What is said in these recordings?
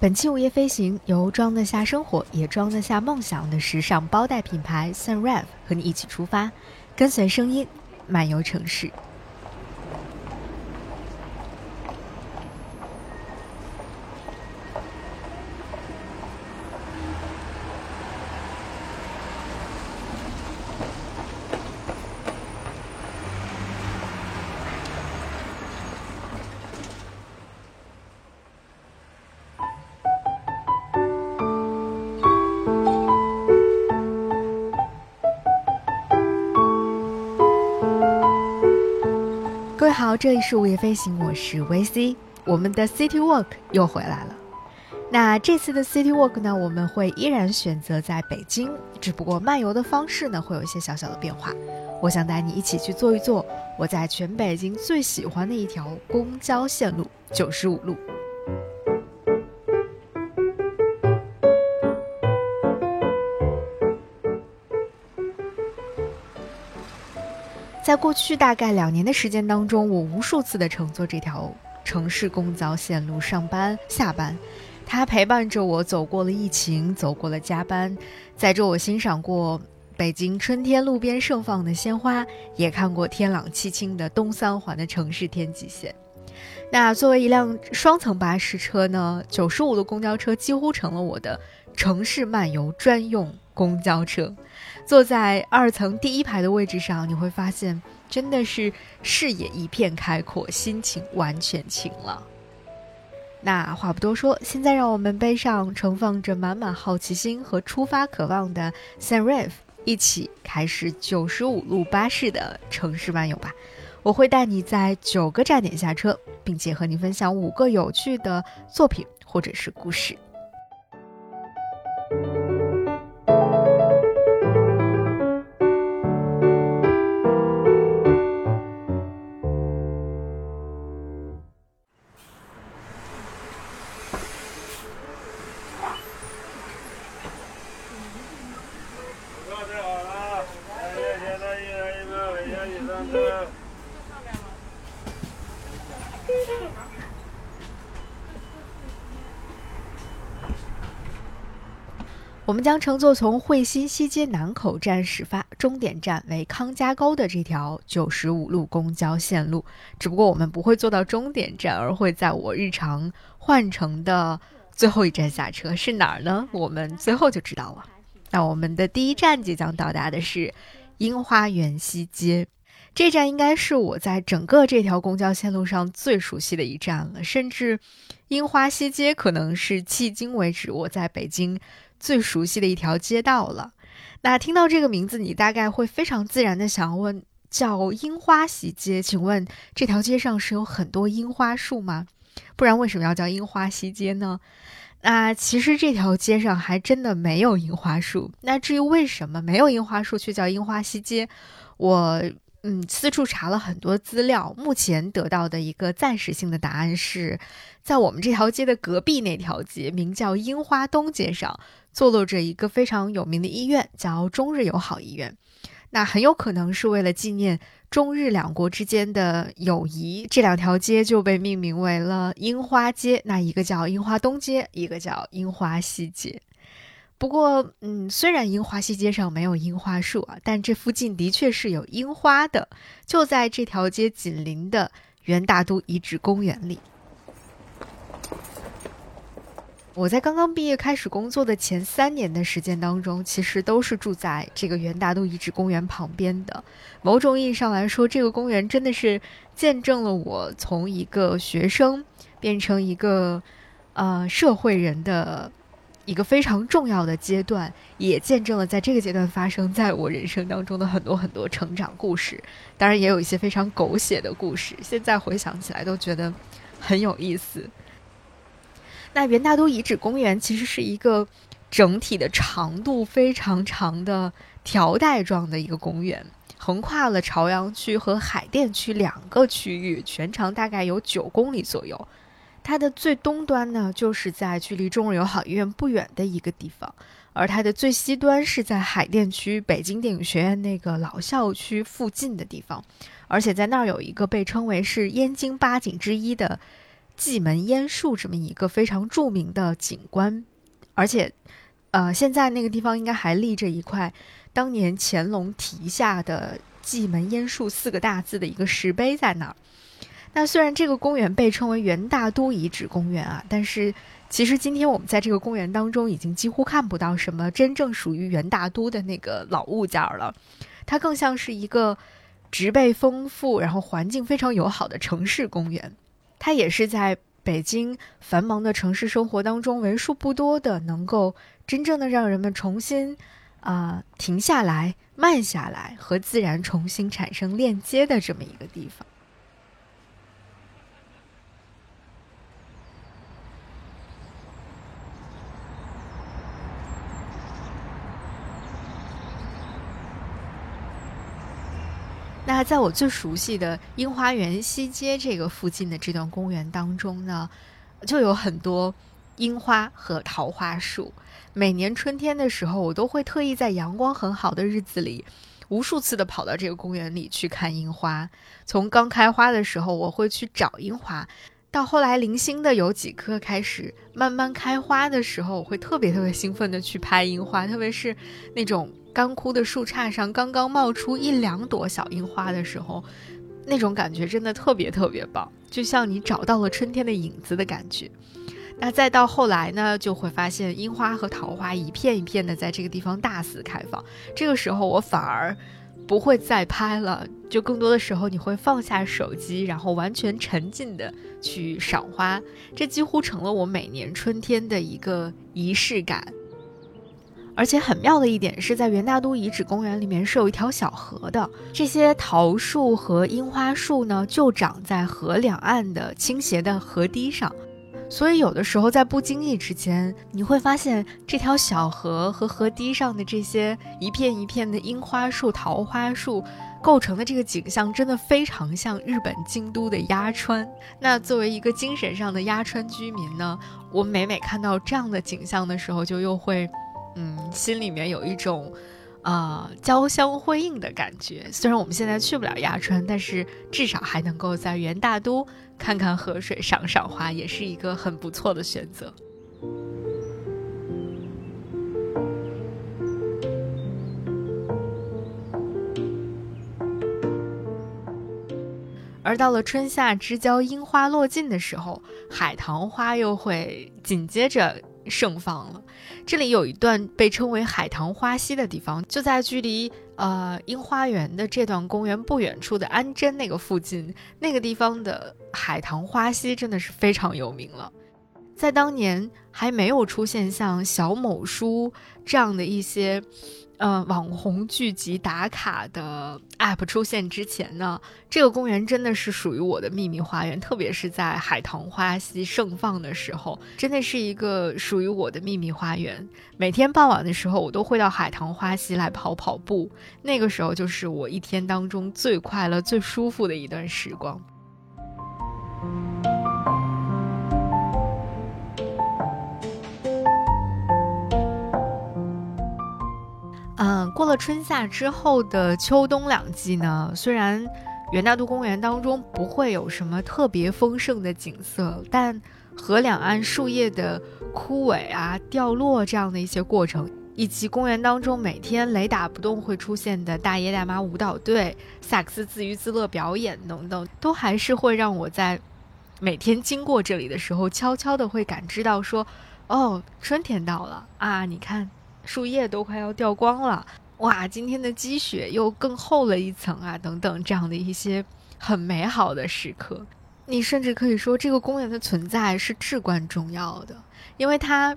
本期午夜飞行由装得下生活也装得下梦想的时尚包袋品牌 Sunrev 和你一起出发，跟随声音漫游城市。这里是午夜飞行，我是 VC，我们的 City Walk 又回来了。那这次的 City Walk 呢，我们会依然选择在北京，只不过漫游的方式呢会有一些小小的变化。我想带你一起去坐一坐我在全北京最喜欢的一条公交线路——九十五路。在过去大概两年的时间当中，我无数次的乘坐这条城市公交线路上班、下班，它陪伴着我走过了疫情，走过了加班，载着我欣赏过北京春天路边盛放的鲜花，也看过天朗气清的东三环的城市天际线。那作为一辆双层巴士车呢，九十五路公交车几乎成了我的城市漫游专用公交车。坐在二层第一排的位置上，你会发现真的是视野一片开阔，心情完全晴朗。那话不多说，现在让我们背上盛放着满满好奇心和出发渴望的 San Ref，一起开始九十五路巴士的城市漫游吧。我会带你在九个站点下车，并且和你分享五个有趣的作品或者是故事。我们将乘坐从惠新西街南口站始发，终点站为康家沟的这条九十五路公交线路。只不过我们不会坐到终点站，而会在我日常换乘的最后一站下车。是哪儿呢？我们最后就知道了。那我们的第一站即将到达的是樱花园西街。这站应该是我在整个这条公交线路上最熟悉的一站了，甚至樱花西街可能是迄今为止我在北京。最熟悉的一条街道了。那听到这个名字，你大概会非常自然的想要问：叫樱花西街？请问这条街上是有很多樱花树吗？不然为什么要叫樱花西街呢？那其实这条街上还真的没有樱花树。那至于为什么没有樱花树却叫樱花西街，我嗯四处查了很多资料，目前得到的一个暂时性的答案是在我们这条街的隔壁那条街，名叫樱花东街上。坐落着一个非常有名的医院，叫中日友好医院。那很有可能是为了纪念中日两国之间的友谊，这两条街就被命名为了樱花街。那一个叫樱花东街，一个叫樱花西街。不过，嗯，虽然樱花西街上没有樱花树啊，但这附近的确是有樱花的，就在这条街紧邻的元大都遗址公园里。我在刚刚毕业开始工作的前三年的时间当中，其实都是住在这个元大都遗址公园旁边的。某种意义上来说，这个公园真的是见证了我从一个学生变成一个呃社会人的一个非常重要的阶段，也见证了在这个阶段发生在我人生当中的很多很多成长故事。当然，也有一些非常狗血的故事，现在回想起来都觉得很有意思。那元大都遗址公园其实是一个整体的长度非常长的条带状的一个公园，横跨了朝阳区和海淀区两个区域，全长大概有九公里左右。它的最东端呢，就是在距离中日友好医院不远的一个地方，而它的最西端是在海淀区北京电影学院那个老校区附近的地方，而且在那儿有一个被称为是燕京八景之一的。蓟门烟树这么一个非常著名的景观，而且，呃，现在那个地方应该还立着一块当年乾隆题下的“蓟门烟树”四个大字的一个石碑在那儿。那虽然这个公园被称为元大都遗址公园啊，但是其实今天我们在这个公园当中已经几乎看不到什么真正属于元大都的那个老物件了，它更像是一个植被丰富、然后环境非常友好的城市公园。它也是在北京繁忙的城市生活当中为数不多的能够真正的让人们重新啊停下来、慢下来和自然重新产生链接的这么一个地方。那在我最熟悉的樱花园西街这个附近的这段公园当中呢，就有很多樱花和桃花树。每年春天的时候，我都会特意在阳光很好的日子里，无数次的跑到这个公园里去看樱花。从刚开花的时候，我会去找樱花。到后来零星的有几棵开始慢慢开花的时候，我会特别特别兴奋的去拍樱花，特别是那种干枯的树杈上刚刚冒出一两朵小樱花的时候，那种感觉真的特别特别棒，就像你找到了春天的影子的感觉。那再到后来呢，就会发现樱花和桃花一片一片的在这个地方大肆开放，这个时候我反而。不会再拍了，就更多的时候你会放下手机，然后完全沉浸的去赏花，这几乎成了我每年春天的一个仪式感。而且很妙的一点是在元大都遗址公园里面是有一条小河的，这些桃树和樱花树呢就长在河两岸的倾斜的河堤上。所以有的时候在不经意之间，你会发现这条小河和河堤上的这些一片一片的樱花树、桃花树构成的这个景象，真的非常像日本京都的鸭川。那作为一个精神上的鸭川居民呢，我每每看到这样的景象的时候，就又会，嗯，心里面有一种。啊，交相辉映的感觉。虽然我们现在去不了鸭川，但是至少还能够在元大都看看河水、赏赏花，也是一个很不错的选择。而到了春夏之交，樱花落尽的时候，海棠花又会紧接着。盛放了。这里有一段被称为海棠花溪的地方，就在距离呃樱花园的这段公园不远处的安贞那个附近。那个地方的海棠花溪真的是非常有名了。在当年还没有出现像小某书这样的一些。呃，网红聚集打卡的 App 出现之前呢，这个公园真的是属于我的秘密花园。特别是在海棠花溪盛放的时候，真的是一个属于我的秘密花园。每天傍晚的时候，我都会到海棠花溪来跑跑步，那个时候就是我一天当中最快乐、最舒服的一段时光。嗯，过了春夏之后的秋冬两季呢，虽然元大都公园当中不会有什么特别丰盛的景色，但河两岸树叶的枯萎啊、掉落这样的一些过程，以及公园当中每天雷打不动会出现的大爷大妈舞蹈队、萨克斯自娱自乐表演等等，都还是会让我在每天经过这里的时候，悄悄的会感知到说，哦，春天到了啊！你看。树叶都快要掉光了，哇！今天的积雪又更厚了一层啊，等等，这样的一些很美好的时刻，你甚至可以说，这个公园的存在是至关重要的，因为它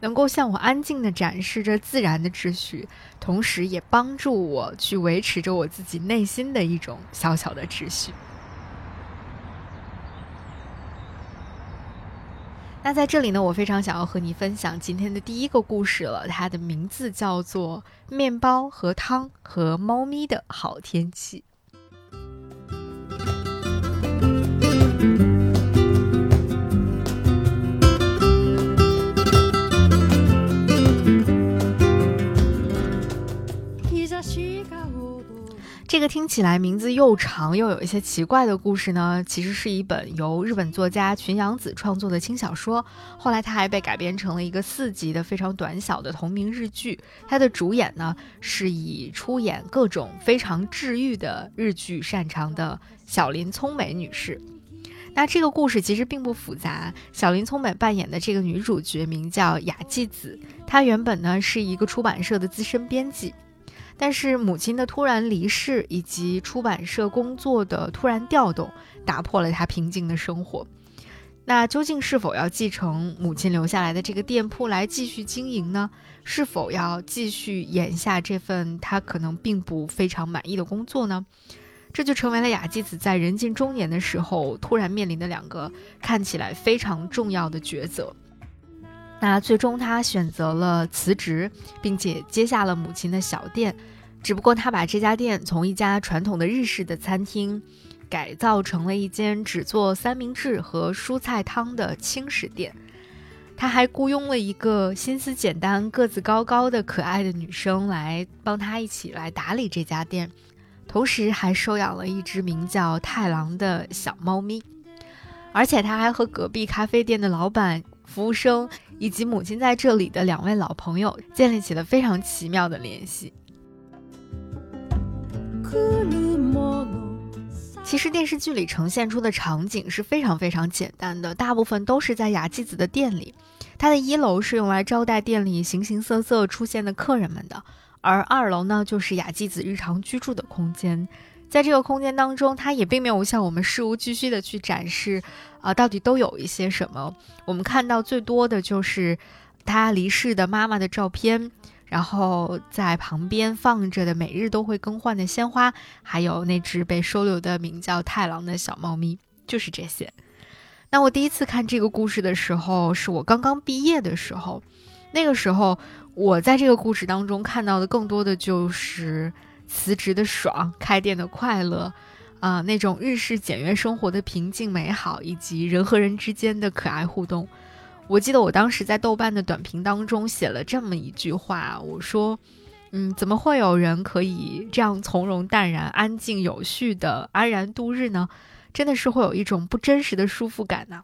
能够向我安静的展示着自然的秩序，同时也帮助我去维持着我自己内心的一种小小的秩序。那在这里呢，我非常想要和你分享今天的第一个故事了，它的名字叫做《面包和汤和猫咪的好天气》。这个听起来名字又长又有一些奇怪的故事呢，其实是一本由日本作家群阳子创作的轻小说。后来它还被改编成了一个四集的非常短小的同名日剧。它的主演呢是以出演各种非常治愈的日剧擅长的小林聪美女士。那这个故事其实并不复杂。小林聪美扮演的这个女主角名叫雅纪子，她原本呢是一个出版社的资深编辑。但是母亲的突然离世以及出版社工作的突然调动，打破了他平静的生活。那究竟是否要继承母亲留下来的这个店铺来继续经营呢？是否要继续演下这份他可能并不非常满意的工作呢？这就成为了雅纪子在人近中年的时候突然面临的两个看起来非常重要的抉择。那最终他选择了辞职，并且接下了母亲的小店，只不过他把这家店从一家传统的日式的餐厅，改造成了一间只做三明治和蔬菜汤的轻食店。他还雇佣了一个心思简单、个子高高的可爱的女生来帮他一起来打理这家店，同时还收养了一只名叫太郎的小猫咪，而且他还和隔壁咖啡店的老板。服务生以及母亲在这里的两位老朋友建立起了非常奇妙的联系。其实电视剧里呈现出的场景是非常非常简单的，大部分都是在雅纪子的店里。它的一楼是用来招待店里形形色色出现的客人们的，而二楼呢，就是雅纪子日常居住的空间。在这个空间当中，他也并没有向我们事无巨细的去展示，啊，到底都有一些什么。我们看到最多的就是他离世的妈妈的照片，然后在旁边放着的每日都会更换的鲜花，还有那只被收留的名叫太郎的小猫咪，就是这些。那我第一次看这个故事的时候，是我刚刚毕业的时候，那个时候我在这个故事当中看到的更多的就是。辞职的爽，开店的快乐，啊，那种日式简约生活的平静美好，以及人和人之间的可爱互动。我记得我当时在豆瓣的短评当中写了这么一句话，我说：“嗯，怎么会有人可以这样从容淡然、安静有序的安然度日呢？真的是会有一种不真实的舒服感呢。”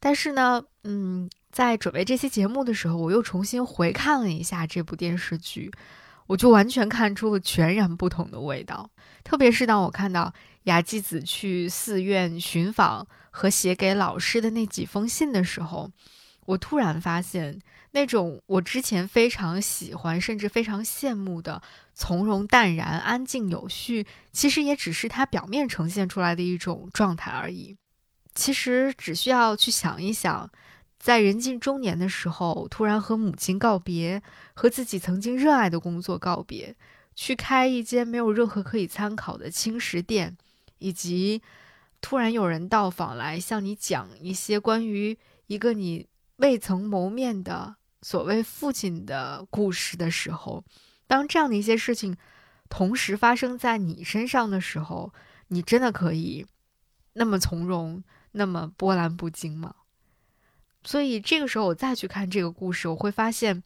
但是呢，嗯，在准备这期节目的时候，我又重新回看了一下这部电视剧。我就完全看出了全然不同的味道，特别是当我看到雅纪子去寺院寻访和写给老师的那几封信的时候，我突然发现，那种我之前非常喜欢甚至非常羡慕的从容淡然、安静有序，其实也只是他表面呈现出来的一种状态而已。其实只需要去想一想。在人近中年的时候，突然和母亲告别，和自己曾经热爱的工作告别，去开一间没有任何可以参考的轻食店，以及突然有人到访来向你讲一些关于一个你未曾谋面的所谓父亲的故事的时候，当这样的一些事情同时发生在你身上的时候，你真的可以那么从容，那么波澜不惊吗？所以这个时候，我再去看这个故事，我会发现，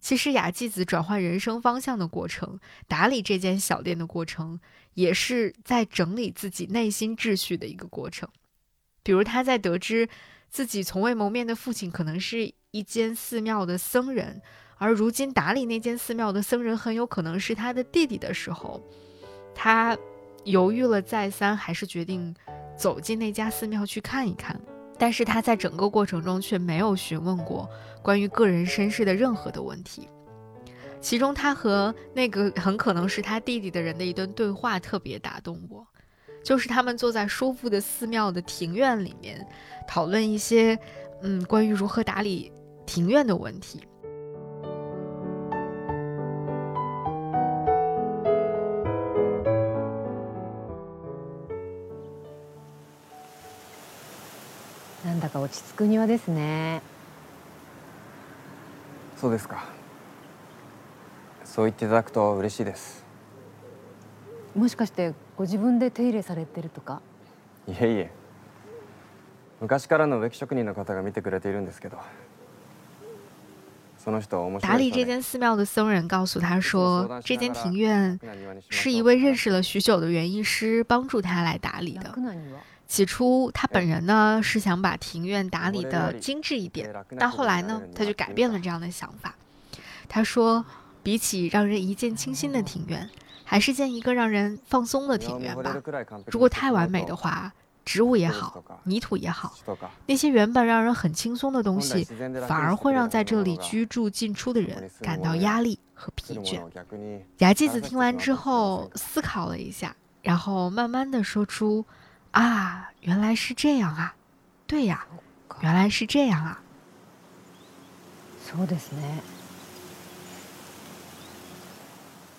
其实雅纪子转换人生方向的过程，打理这间小店的过程，也是在整理自己内心秩序的一个过程。比如，他在得知自己从未谋面的父亲可能是一间寺庙的僧人，而如今打理那间寺庙的僧人很有可能是他的弟弟的时候，他犹豫了再三，还是决定走进那家寺庙去看一看。但是他在整个过程中却没有询问过关于个人身世的任何的问题，其中他和那个很可能是他弟弟的人的一段对话特别打动我，就是他们坐在舒服的寺庙的庭院里面，讨论一些嗯关于如何打理庭院的问题。か落ち着く庭ですねそうですか そう言っていただくと嬉しいですもしかしてご自分で手入れされてるとかいえいえ昔からの植木職人の方が見てくれているんですけどそ その人面白い人で达里这间寺庙的僧人告诉他说，这间庭院是一位认识了许久的园艺师帮助他来打理的。楽なには起初他本人呢是想把庭院打理的精致一点，但后来呢他就改变了这样的想法。他说， 比起让人一见倾心的庭院，还是建一个让人放松的庭院吧。如果太完美的话，植物也好，泥土也好，人とか那些原本让人很轻松的东西，反而会让在这里居住进出的人感到压力和疲倦。逆に雅纪子听完之后思考了一下，然后慢慢的说出：“啊，原来是这样啊，对呀，原来是这样啊。そうですね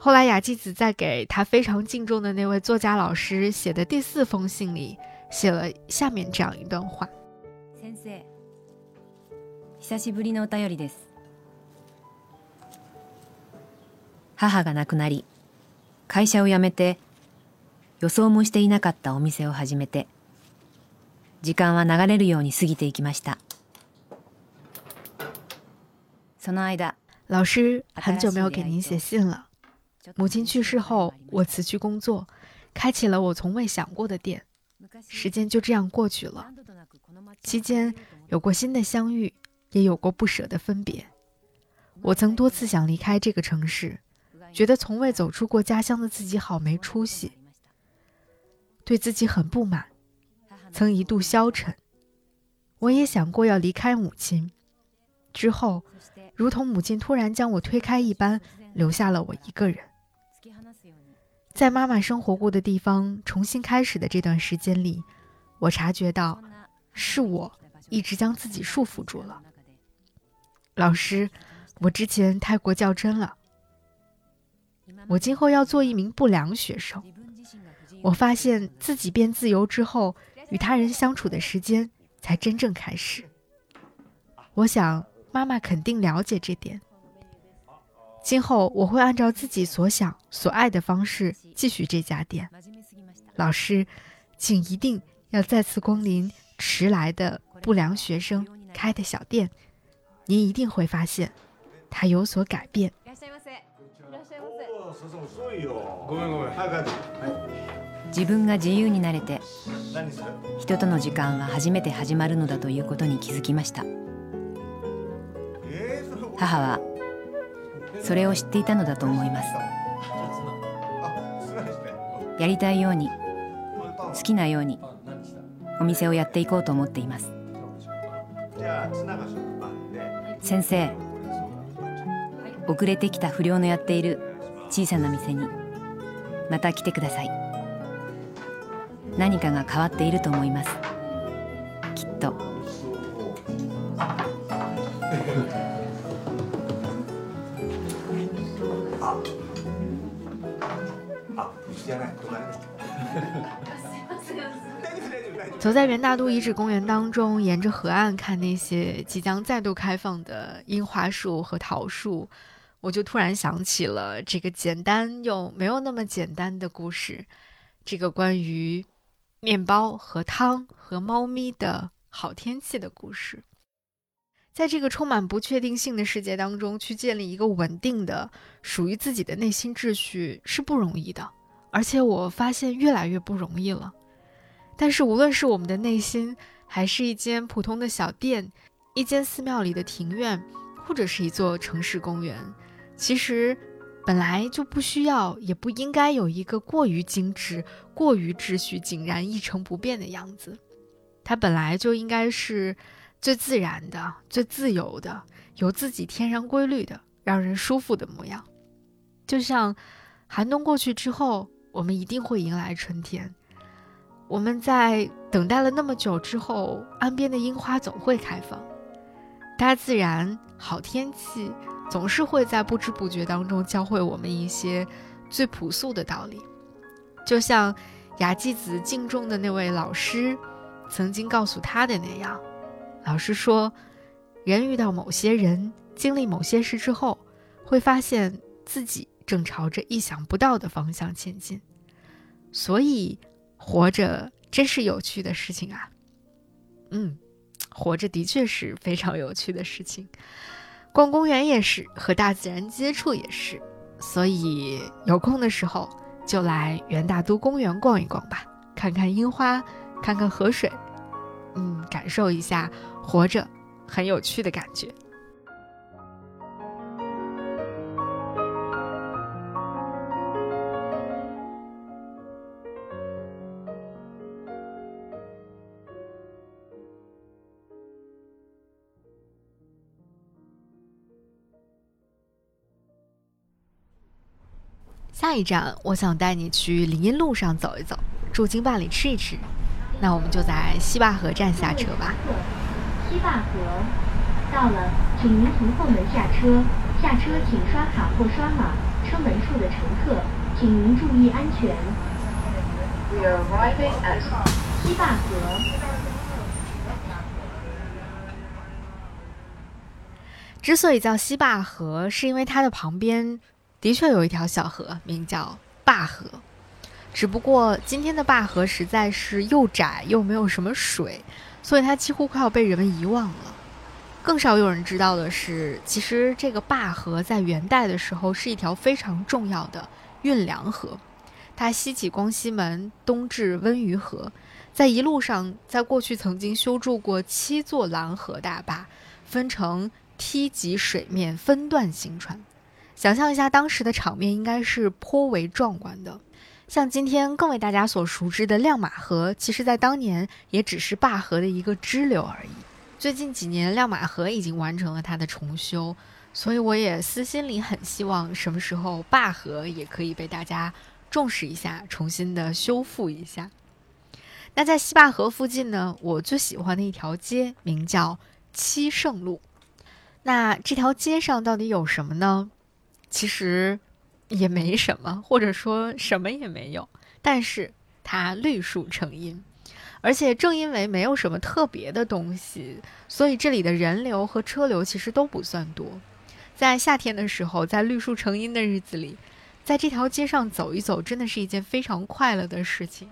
后来，雅纪子在给他非常敬重的那位作家老师写的第四封信里，写了下面这样一段话：先生久しぶりのお便りです母が亡くなり会社を辞めて予想もしていなかったお店を始めて時間は流れるように過ぎていきましたその間老师，很久没有给您写信了。 母亲去世后，我辞去工作，开启了我从未想过的店。时间就这样过去了，期间有过新的相遇，也有过不舍的分别。我曾多次想离开这个城市，觉得从未走出过家乡的自己好没出息，对自己很不满，曾一度消沉。我也想过要离开母亲，之后，如同母亲突然将我推开一般，留下了我一个人。在妈妈生活过的地方重新开始的这段时间里，我察觉到是我一直将自己束缚住了。老师，我之前太过较真了，我今后要做一名不良学生。我发现自己变自由之后，与他人相处的时间才真正开始。我想妈妈肯定了解这点。今后我会按照自己所想、所爱的方式继续这家店。老师，请一定要再次光临迟来的不良学生开的小店，您一定会发现它有所改变。いらっしゃいませいらっしゃいませおそうそう遅いよごめんごめん早く自分が自由になれて何する人との時間は初めて始まるのだということに気づきましたえー、それ母は それを知っていたのだと思います。やりたいように好きなようにお店をやっていこうと思っています。先生遅れてきた不良のやっている小さな店にまた来てください。何かが変わっていると思います。走在元大都遗址公园当中，沿着河岸看那些即将再度开放的樱花树和桃树，我就突然想起了这个简单又没有那么简单的故事，这个关于面包和汤和猫咪的好天气的故事。在这个充满不确定性的世界当中，去建立一个稳定的、属于自己的内心秩序是不容易的，而且我发现越来越不容易了。但是，无论是我们的内心，还是一间普通的小店，一间寺庙里的庭院，或者是一座城市公园，其实本来就不需要，也不应该有一个过于精致、过于秩序井然、一成不变的样子。它本来就应该是最自然的、最自由的、有自己天然规律的、让人舒服的模样。就像寒冬过去之后，我们一定会迎来春天。我们在等待了那么久之后，岸边的樱花总会开放。大自然、好天气，总是会在不知不觉当中教会我们一些最朴素的道理。就像雅纪子敬重的那位老师曾经告诉他的那样，老师说，人遇到某些人，经历某些事之后，会发现自己正朝着意想不到的方向前进。所以，活着真是有趣的事情啊！嗯，活着的确是非常有趣的事情。逛公园也是，和大自然接触也是。所以有空的时候就来元大都公园逛一逛吧，看看樱花，看看河水，嗯，感受一下活着很有趣的感觉。下一站，我想带你去林荫路上走一走，驻京办里吃一吃。那我们就在西坝河站下车吧。西坝河到了，请您从后门下车。下车请刷卡或刷码。车门处的乘客，请您注意安全。We are arriving at 西坝河。之所以叫西坝河，是因为它的旁边的确有一条小河，名叫坝河。只不过今天的坝河实在是又窄又没有什么水，所以它几乎快要被人们遗忘了。更少有人知道的是，其实这个坝河在元代的时候是一条非常重要的运粮河，它西起光西门，东至温榆河，在一路上，在过去曾经修筑过七座拦河大坝，分成梯级水面分段行船。想象一下当时的场面，应该是颇为壮观的。像今天更为大家所熟知的亮马河，其实在当年也只是坝河的一个支流而已。最近几年，亮马河已经完成了它的重修，所以我也私心里很希望，什么时候坝河也可以被大家重视一下，重新的修复一下。那在西坝河附近呢，我最喜欢的一条街名叫七圣路。那这条街上到底有什么呢？其实也没什么，或者说什么也没有，但是它绿树成荫。而且正因为没有什么特别的东西，所以这里的人流和车流其实都不算多。在夏天的时候，在绿树成荫的日子里，在这条街上走一走，真的是一件非常快乐的事情。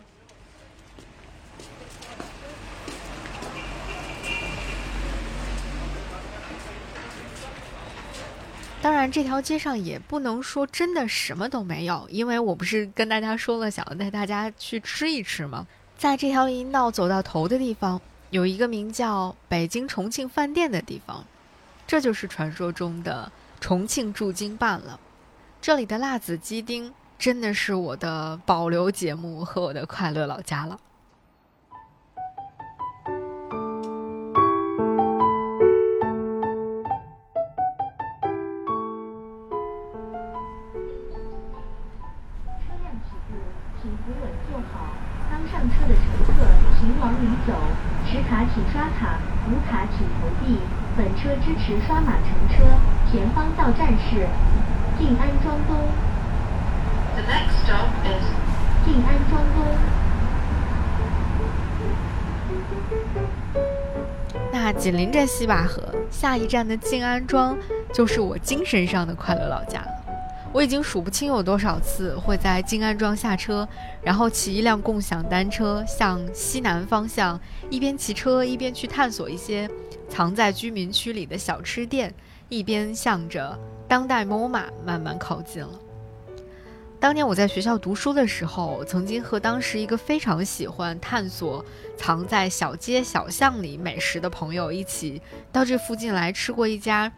当然，这条街上也不能说真的什么都没有，因为我不是跟大家说了，想要带大家去吃一吃吗？在这条林荫道走到头的地方，有一个名叫北京重庆饭店的地方，这就是传说中的重庆驻京办了。这里的辣子鸡丁真的是我的保留节目和我的快乐老家了。本车支持刷码乘车，前方到站是静安庄东。The next stop is 静安庄东。那紧邻着西坝河，下一站的静安庄就是我精神上的快乐老家了。我已经数不清有多少次会在静安庄下车，然后骑一辆共享单车向西南方向，一边骑车一边去探索一些藏在居民区里的小吃店，一边向着当代 MOMA 慢慢靠近了。当年我在学校读书的时候，曾经和当时一个非常喜欢探索藏在小街小巷里美食的朋友一起到这附近来吃过一家。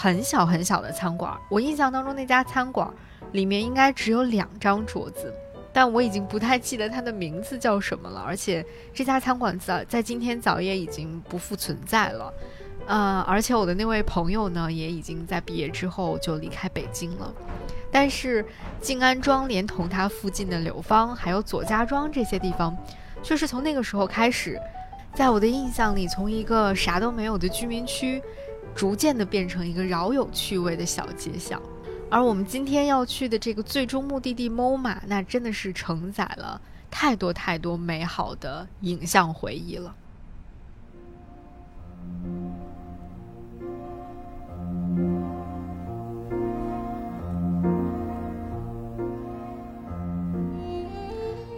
很小很小的餐馆，我印象当中那家餐馆里面应该只有两张桌子，但我已经不太记得它的名字叫什么了。而且这家餐馆在在今天早也已经不复存在了，呃，而且我的那位朋友呢，也已经在毕业之后就离开北京了。但是静安庄连同它附近的柳芳还有左家庄这些地方，却是从那个时候开始，在我的印象里，从一个啥都没有的居民区。逐渐的变成一个饶有趣味的小街巷。而我们今天要去的这个最终目的地 MoMA，那真的是承载了太多太多美好的影像回忆了。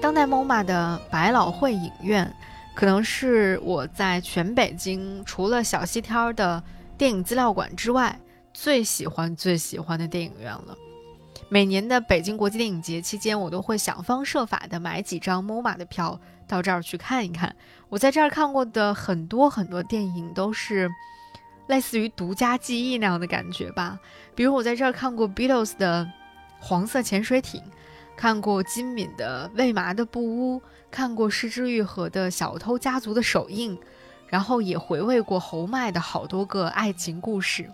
当代 MoMA 的百老汇影院，可能是我在全北京除了小西天的电影资料馆之外。最喜欢最喜欢的电影院了。每年的北京国际电影节期间，我都会想方设法的买几张 MoMA 的票到这儿去看一看。我在这儿看过的很多很多电影，都是类似于独家记忆那样的感觉吧。比如我在这儿看过 Beatles 的《黄色潜水艇》，看过金敏的《为麻的布屋》，看过失之愈合的《小偷家族的首映》，然后也回味过侯麦的好多个爱情故事。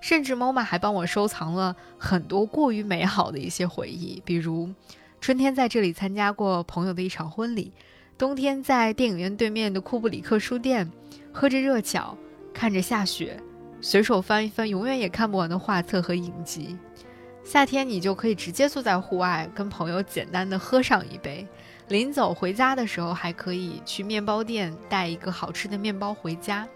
甚至 MoMA 还帮我收藏了很多过于美好的一些回忆，比如春天在这里参加过朋友的一场婚礼，冬天在电影院对面的库布里克书店喝着热巧，看着下雪，随手翻一翻永远也看不完的画册和影集。夏天你就可以直接坐在户外跟朋友简单的喝上一杯，临走回家的时候还可以去面包店带一个好吃的面包回家。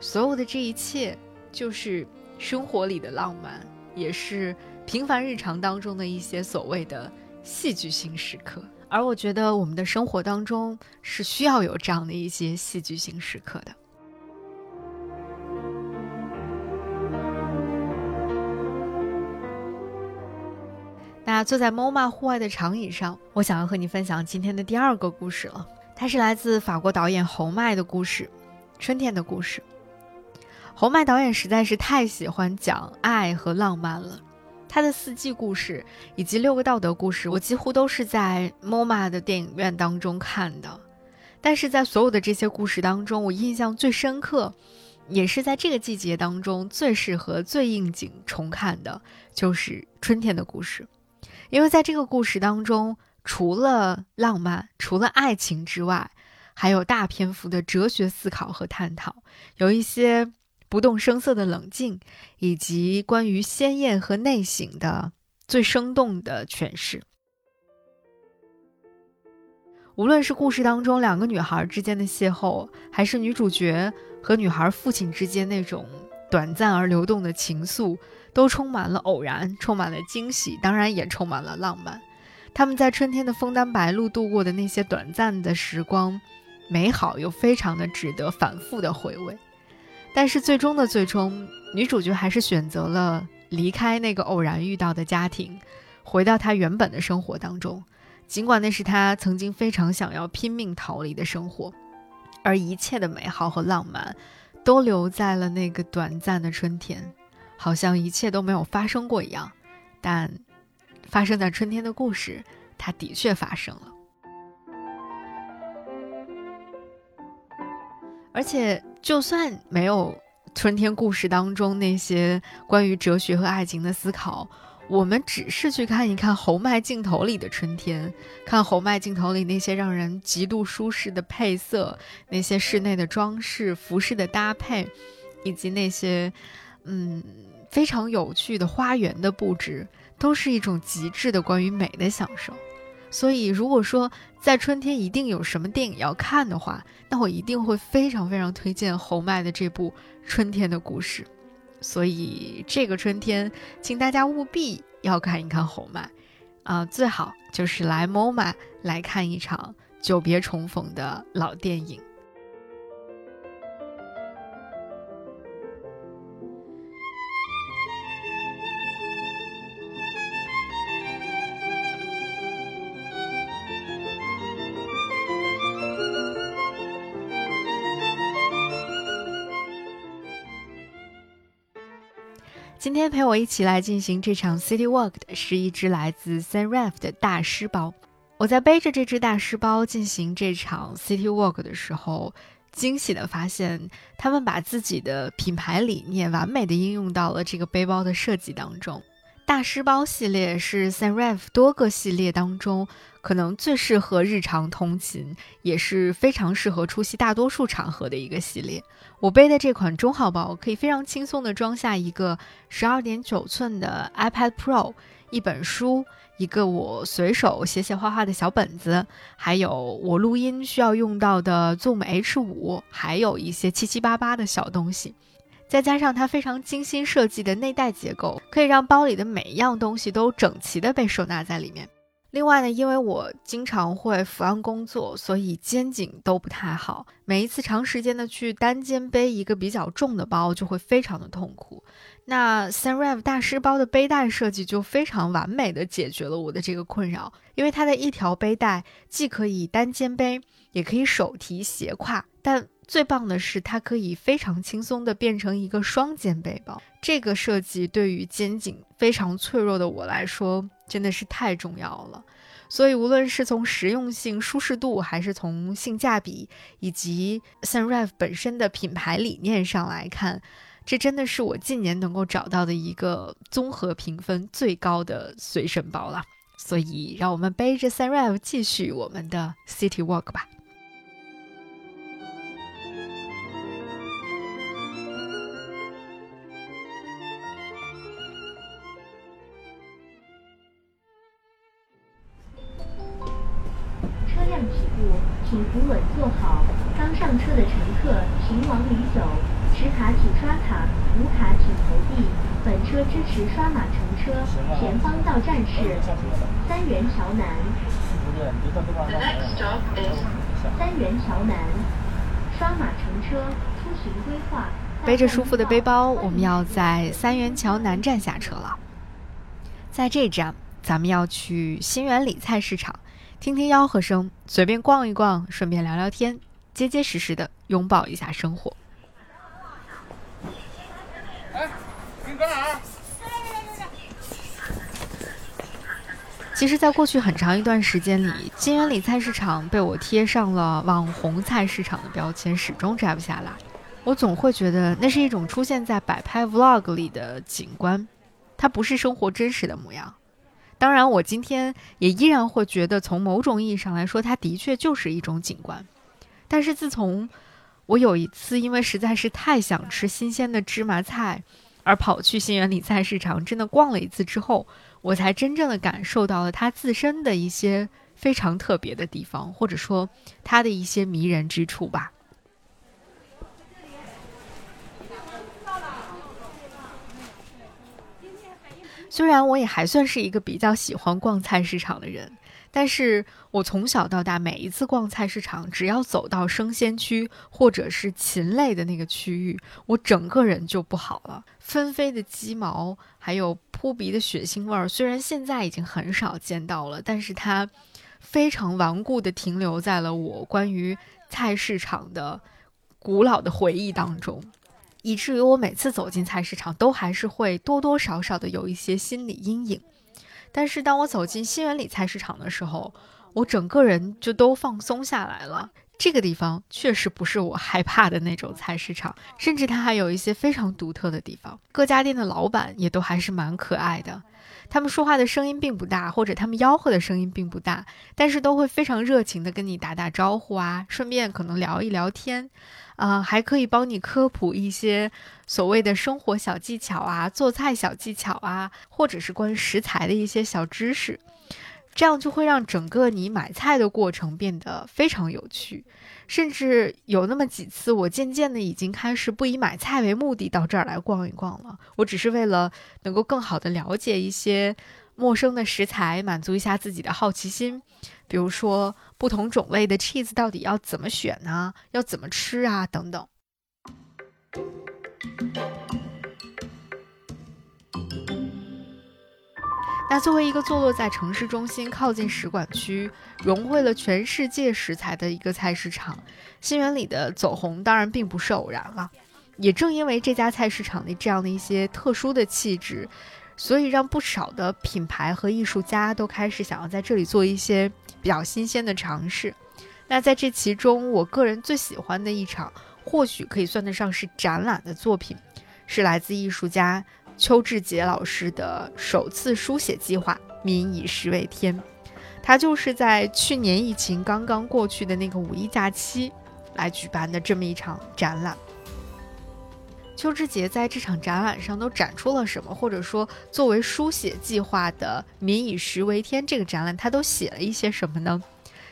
所有的这一切就是。生活里的浪漫，也是平凡日常当中的一些所谓的戏剧性时刻。而我觉得我们的生活当中是需要有这样的一些戏剧性时刻的。那坐在 MoMA 户外的长椅上，我想要和你分享今天的第二个故事了。它是来自法国导演侯麦的故事，《春天的故事》。侯麦导演实在是太喜欢讲爱和浪漫了，他的四季故事以及六个道德故事，我几乎都是在 MoMA 的电影院当中看的。但是在所有的这些故事当中，我印象最深刻，也是在这个季节当中最适合、最应景重看的，就是春天的故事。因为在这个故事当中，除了浪漫、除了爱情之外，还有大篇幅的哲学思考和探讨，有一些。不动声色的冷静，以及关于鲜艳和内省的最生动的诠释。无论是故事当中两个女孩之间的邂逅，还是女主角和女孩父亲之间那种短暂而流动的情愫，都充满了偶然，充满了惊喜，当然也充满了浪漫。他们在春天的枫丹白露度过的那些短暂的时光，美好又非常的值得反复的回味。但是最终的最终，女主角还是选择了离开那个偶然遇到的家庭，回到她原本的生活当中。尽管那是她曾经非常想要拼命逃离的生活，而一切的美好和浪漫，都留在了那个短暂的春天，好像一切都没有发生过一样。但发生在春天的故事，它的确发生了，而且。就算没有春天故事当中那些关于哲学和爱情的思考，我们只是去看一看侯麦镜头里的春天，看侯麦镜头里那些让人极度舒适的配色，那些室内的装饰、服饰的搭配，以及那些嗯非常有趣的花园的布置，都是一种极致的关于美的享受。所以，如果说在春天一定有什么电影要看的话，那我一定会非常非常推荐侯麦的这部《春天的故事》。所以，这个春天，请大家务必要看一看侯麦，啊，最好就是来 MoMA 来看一场久别重逢的老电影。今天陪我一起来进行这场 City Walk 的是一只来自 Sanref 的大师包。我在背着这只大师包进行这场 City Walk 的时候，惊喜的发现，他们把自己的品牌理念完美的应用到了这个背包的设计当中。大师包系列是 Sanref 多个系列当中可能最适合日常通勤，也是非常适合出席大多数场合的一个系列。我背的这款中号包可以非常轻松地装下一个十二点九寸的 iPad Pro，一本书，一个我随手写写画画的小本子，还有我录音需要用到的 Zoom H5，还有一些七七八八的小东西。再加上它非常精心设计的内袋结构，可以让包里的每一样东西都整齐地被收纳在里面。另外呢，因为我经常会伏案工作，所以肩颈都不太好。每一次长时间的去单肩背一个比较重的包，就会非常的痛苦。那 Sunrev 大师包的背带设计就非常完美的解决了我的这个困扰，因为它的一条背带既可以单肩背，也可以手提斜挎，但最棒的是它可以非常轻松的变成一个双肩背包。这个设计对于肩颈非常脆弱的我来说。真的是太重要了，所以无论是从实用性、舒适度，还是从性价比以及 Sunrev 本身的品牌理念上来看，这真的是我近年能够找到的一个综合评分最高的随身包了。所以，让我们背着 Sunrev 继续我们的 City Walk 吧。请扶稳坐好，刚上车的乘客请往里走。持卡请刷卡，无卡请投币。本车支持刷码乘车。前方到站是三元桥南。三元桥南，刷码乘车，出行规划。背着舒服的背包，我们要在三元桥南站下车了。在这站，咱们要去新源里菜市场。听听吆喝声，随便逛一逛，顺便聊聊天，结结实实的拥抱一下生活。哎，你干啥？其实，在过去很长一段时间里，金源里菜市场被我贴上了网红菜市场的标签，始终摘不下来。我总会觉得那是一种出现在摆拍 Vlog 里的景观，它不是生活真实的模样。当然，我今天也依然会觉得，从某种意义上来说，它的确就是一种景观。但是自从我有一次因为实在是太想吃新鲜的芝麻菜，而跑去新源里菜市场真的逛了一次之后，我才真正的感受到了它自身的一些非常特别的地方，或者说它的一些迷人之处吧。虽然我也还算是一个比较喜欢逛菜市场的人，但是我从小到大每一次逛菜市场，只要走到生鲜区或者是禽类的那个区域，我整个人就不好了。纷飞的鸡毛，还有扑鼻的血腥味儿，虽然现在已经很少见到了，但是它非常顽固地停留在了我关于菜市场的古老的回忆当中。以至于我每次走进菜市场，都还是会多多少少的有一些心理阴影。但是当我走进新源里菜市场的时候，我整个人就都放松下来了。这个地方确实不是我害怕的那种菜市场，甚至它还有一些非常独特的地方。各家店的老板也都还是蛮可爱的，他们说话的声音并不大，或者他们吆喝的声音并不大，但是都会非常热情的跟你打打招呼啊，顺便可能聊一聊天。啊，还可以帮你科普一些所谓的生活小技巧啊，做菜小技巧啊，或者是关于食材的一些小知识，这样就会让整个你买菜的过程变得非常有趣。甚至有那么几次，我渐渐的已经开始不以买菜为目的到这儿来逛一逛了，我只是为了能够更好的了解一些陌生的食材，满足一下自己的好奇心。比如说，不同种类的 cheese 到底要怎么选呢？要怎么吃啊？等等。那作为一个坐落在城市中心、靠近使馆区、融汇了全世界食材的一个菜市场，新源里的走红当然并不是偶然了。也正因为这家菜市场的这样的一些特殊的气质。所以，让不少的品牌和艺术家都开始想要在这里做一些比较新鲜的尝试。那在这其中，我个人最喜欢的一场，或许可以算得上是展览的作品，是来自艺术家邱志杰老师的首次书写计划《民以食为天》。他就是在去年疫情刚刚过去的那个五一假期来举办的这么一场展览。邱志杰在这场展览上都展出了什么？或者说，作为书写计划的“民以食为天”这个展览，他都写了一些什么呢？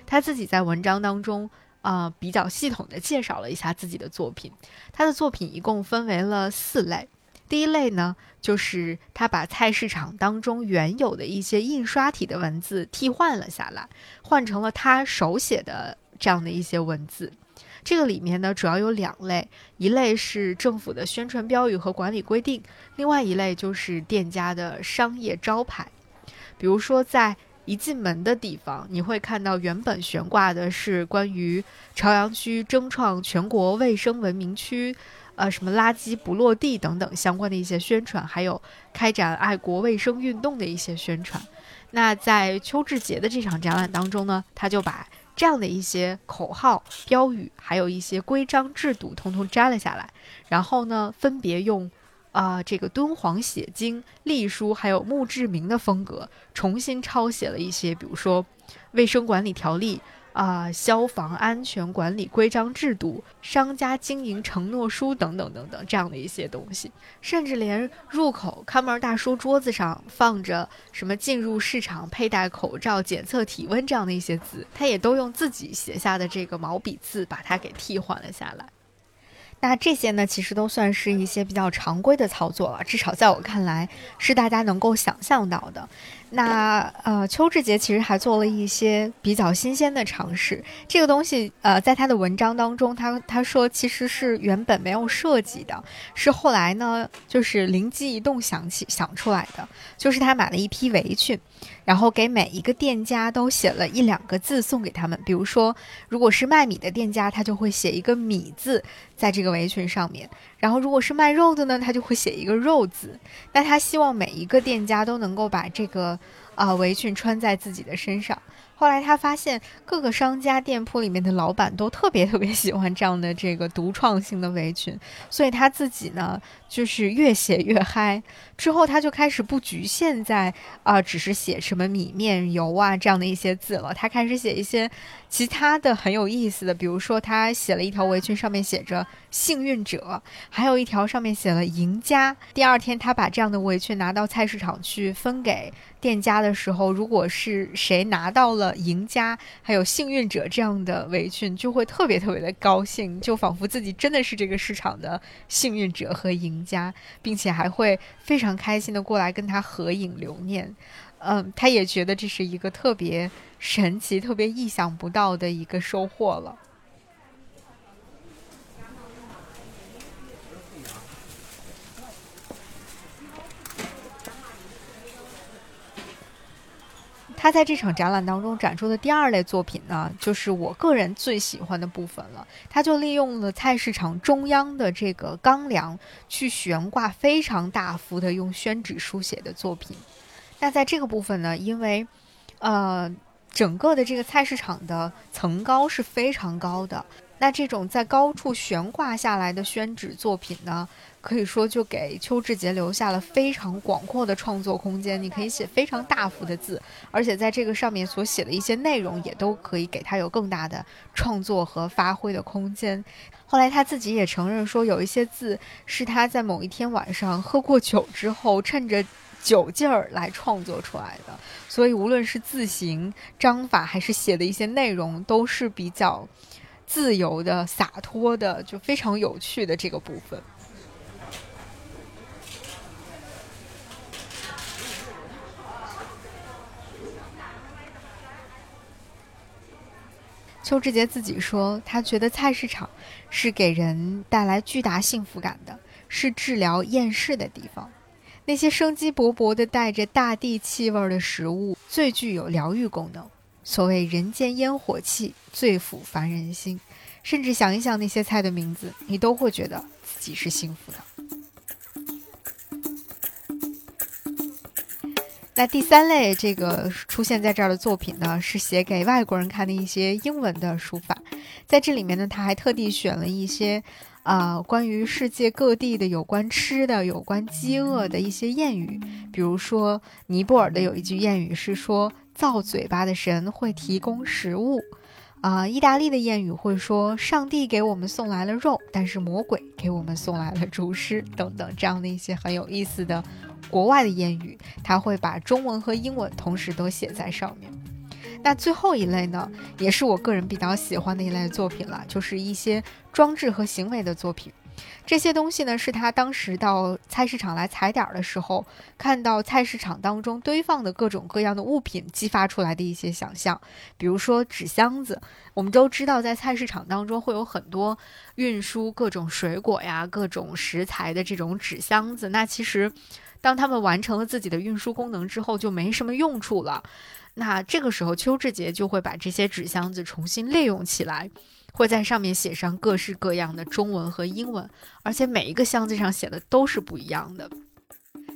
他自己在文章当中啊，比较系统的介绍了一下自己的作品。他的作品一共分为了四类。第一类呢，就是他把菜市场当中原有的一些印刷体的文字替换了下来，换成了他手写的这样的一些文字。这个里面呢，主要有两类，一类是政府的宣传标语和管理规定，另外一类就是店家的商业招牌。比如说，在一进门的地方，你会看到原本悬挂的是关于朝阳区争创全国卫生文明区，呃，什么垃圾不落地等等相关的一些宣传，还有开展爱国卫生运动的一些宣传。那在邱志杰的这场展览当中呢，他就把。这样的一些口号、标语，还有一些规章制度，通通摘了下来，然后呢，分别用啊这个敦煌写经、隶书，还有墓志铭的风格，重新抄写了一些，比如说《卫生管理条例》。啊，消防安全管理规章制度、商家经营承诺书等等等等，这样的一些东西，甚至连入口看门大叔桌子上放着什么进入市场佩戴口罩、检测体温这样的一些字，他也都用自己写下的这个毛笔字把它给替换了下来。那这些呢，其实都算是一些比较常规的操作了，至少在我看来是大家能够想象到的。那呃，邱志杰其实还做了一些比较新鲜的尝试。这个东西呃，在他的文章当中，他他说其实是原本没有设计的，是后来呢，就是灵机一动想起想出来的。就是他买了一批围裙，然后给每一个店家都写了一两个字送给他们。比如说，如果是卖米的店家，他就会写一个米字在这个围裙上面；然后如果是卖肉的呢，他就会写一个肉字。那他希望每一个店家都能够把这个。啊，围裙穿在自己的身上。后来他发现各个商家店铺里面的老板都特别特别喜欢这样的这个独创性的围裙，所以他自己呢就是越写越嗨。之后他就开始不局限在啊，只是写什么米面油啊这样的一些字了，他开始写一些其他的很有意思的，比如说他写了一条围裙，上面写着幸运者，还有一条上面写了赢家。第二天他把这样的围裙拿到菜市场去分给店家的时候，如果是谁拿到了。赢家还有幸运者这样的围裙，就会特别特别的高兴，就仿佛自己真的是这个市场的幸运者和赢家，并且还会非常开心的过来跟他合影留念。嗯，他也觉得这是一个特别神奇、特别意想不到的一个收获了。他在这场展览当中展出的第二类作品呢，就是我个人最喜欢的部分了。他就利用了菜市场中央的这个钢梁去悬挂非常大幅的用宣纸书写的作品。那在这个部分呢，因为，呃，整个的这个菜市场的层高是非常高的。那这种在高处悬挂下来的宣纸作品呢，可以说就给邱志杰留下了非常广阔的创作空间。你可以写非常大幅的字，而且在这个上面所写的一些内容也都可以给他有更大的创作和发挥的空间。后来他自己也承认说，有一些字是他在某一天晚上喝过酒之后，趁着酒劲儿来创作出来的。所以无论是字形、章法，还是写的一些内容，都是比较。自由的、洒脱的，就非常有趣的这个部分。邱志杰自己说，他觉得菜市场是给人带来巨大幸福感的，是治疗厌世的地方。那些生机勃勃的、带着大地气味的食物，最具有疗愈功能。所谓人间烟火气，最抚凡人心。甚至想一想那些菜的名字，你都会觉得自己是幸福的。那第三类这个出现在这儿的作品呢，是写给外国人看的一些英文的书法。在这里面呢，他还特地选了一些。啊，关于世界各地的有关吃的、有关饥饿的一些谚语，比如说尼泊尔的有一句谚语是说：“造嘴巴的神会提供食物。啊，意大利的谚语会说：“上帝给我们送来了肉，但是魔鬼给我们送来了厨师。”等等，这样的一些很有意思的国外的谚语，他会把中文和英文同时都写在上面。那最后一类呢，也是我个人比较喜欢的一类作品了，就是一些装置和行为的作品。这些东西呢，是他当时到菜市场来踩点儿的时候，看到菜市场当中堆放的各种各样的物品，激发出来的一些想象。比如说纸箱子，我们都知道，在菜市场当中会有很多运输各种水果呀、各种食材的这种纸箱子。那其实，当他们完成了自己的运输功能之后，就没什么用处了。那这个时候，邱志杰就会把这些纸箱子重新利用起来。会在上面写上各式各样的中文和英文，而且每一个箱子上写的都是不一样的。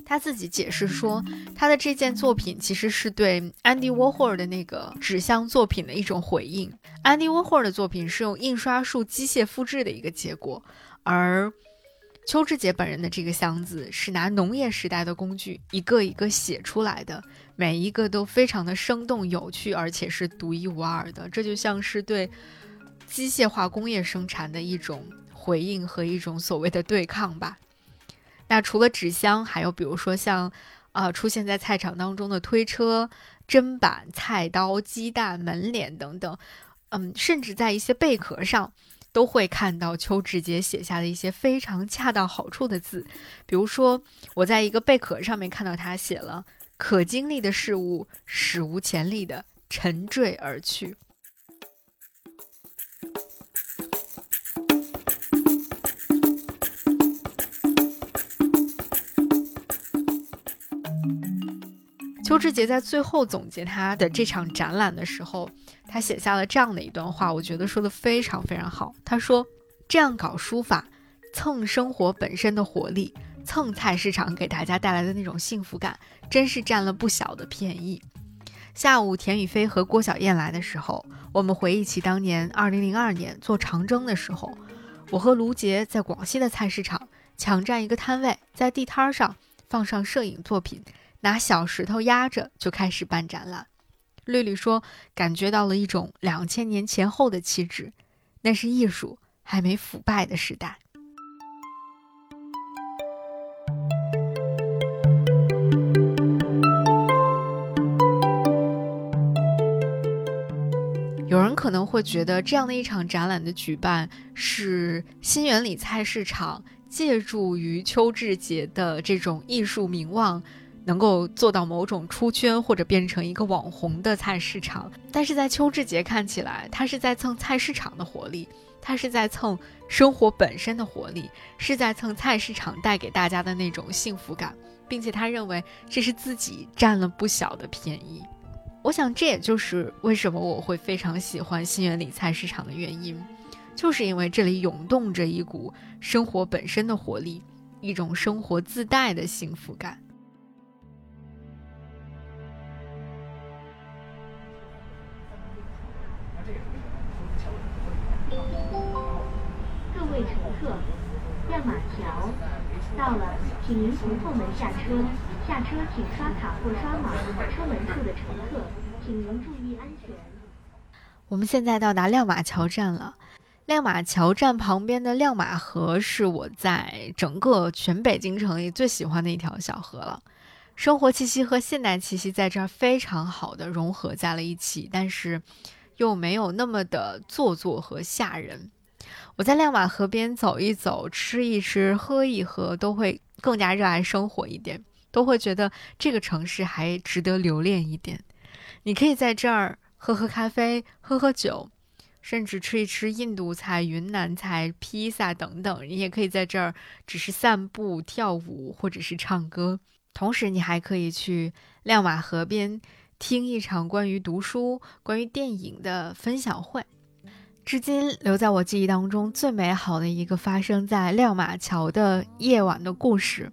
他自己解释说，他的这件作品其实是对安迪沃霍尔的那个纸箱作品的一种回应。安迪沃霍尔的作品是用印刷术机械复制的一个结果，而邱志杰本人的这个箱子是拿农业时代的工具一个一个写出来的，每一个都非常的生动有趣，而且是独一无二的。这就像是对。机械化工业生产的一种回应和一种所谓的对抗吧。那除了纸箱，还有比如说像，呃，出现在菜场当中的推车、砧板、菜刀、鸡蛋、门脸等等，嗯，甚至在一些贝壳上都会看到邱志杰写下的一些非常恰到好处的字。比如说，我在一个贝壳上面看到他写了“可经历的事物史无前例的沉坠而去”。邱志杰在最后总结他的这场展览的时候，他写下了这样的一段话，我觉得说的非常非常好。他说：“这样搞书法，蹭生活本身的活力，蹭菜市场给大家带来的那种幸福感，真是占了不小的便宜。”下午，田雨飞和郭小燕来的时候，我们回忆起当年2002年做长征的时候，我和卢杰在广西的菜市场抢占一个摊位，在地摊上放上摄影作品。拿小石头压着就开始办展览，绿绿说感觉到了一种两千年前后的气质，那是艺术还没腐败的时代。有人可能会觉得这样的一场展览的举办是新源里菜市场借助于邱志杰的这种艺术名望。能够做到某种出圈或者变成一个网红的菜市场，但是在邱志杰看起来，他是在蹭菜市场的活力，他是在蹭生活本身的活力，是在蹭菜市场带给大家的那种幸福感，并且他认为这是自己占了不小的便宜。我想这也就是为什么我会非常喜欢新源里菜市场的原因，就是因为这里涌动着一股生活本身的活力，一种生活自带的幸福感。亮马桥到了，请您从后门下车。下车请刷卡或刷码。车门处的乘客，请您注意安全。我们现在到达亮马桥站了。亮马桥站旁边的亮马河是我在整个全北京城里最喜欢的一条小河了。生活气息和现代气息在这儿非常好的融合在了一起，但是又没有那么的做作和吓人。我在亮马河边走一走，吃一吃，喝一喝，都会更加热爱生活一点，都会觉得这个城市还值得留恋一点。你可以在这儿喝喝咖啡，喝喝酒，甚至吃一吃印度菜、云南菜、披萨等等。你也可以在这儿只是散步、跳舞，或者是唱歌。同时，你还可以去亮马河边听一场关于读书、关于电影的分享会。至今留在我记忆当中最美好的一个发生在亮马桥的夜晚的故事，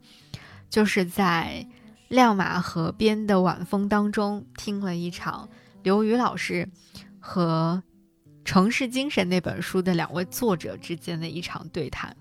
就是在亮马河边的晚风当中，听了一场刘宇老师和《城市精神》那本书的两位作者之间的一场对谈。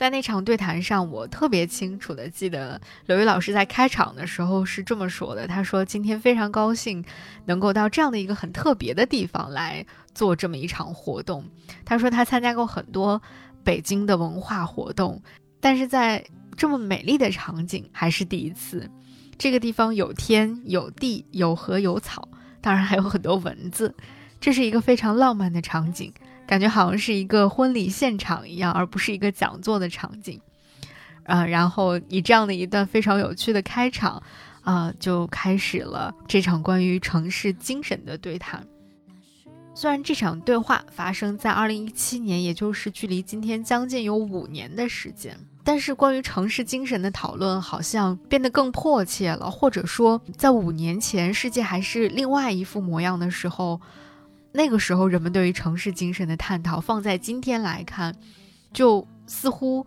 在那场对谈上，我特别清楚的记得刘宇老师在开场的时候是这么说的：“他说今天非常高兴能够到这样的一个很特别的地方来做这么一场活动。他说他参加过很多北京的文化活动，但是在这么美丽的场景还是第一次。这个地方有天有地有河有草，当然还有很多蚊子，这是一个非常浪漫的场景。”感觉好像是一个婚礼现场一样，而不是一个讲座的场景，啊，然后以这样的一段非常有趣的开场，啊，就开始了这场关于城市精神的对谈。虽然这场对话发生在二零一七年，也就是距离今天将近有五年的时间，但是关于城市精神的讨论好像变得更迫切了，或者说，在五年前世界还是另外一副模样的时候。那个时候，人们对于城市精神的探讨，放在今天来看，就似乎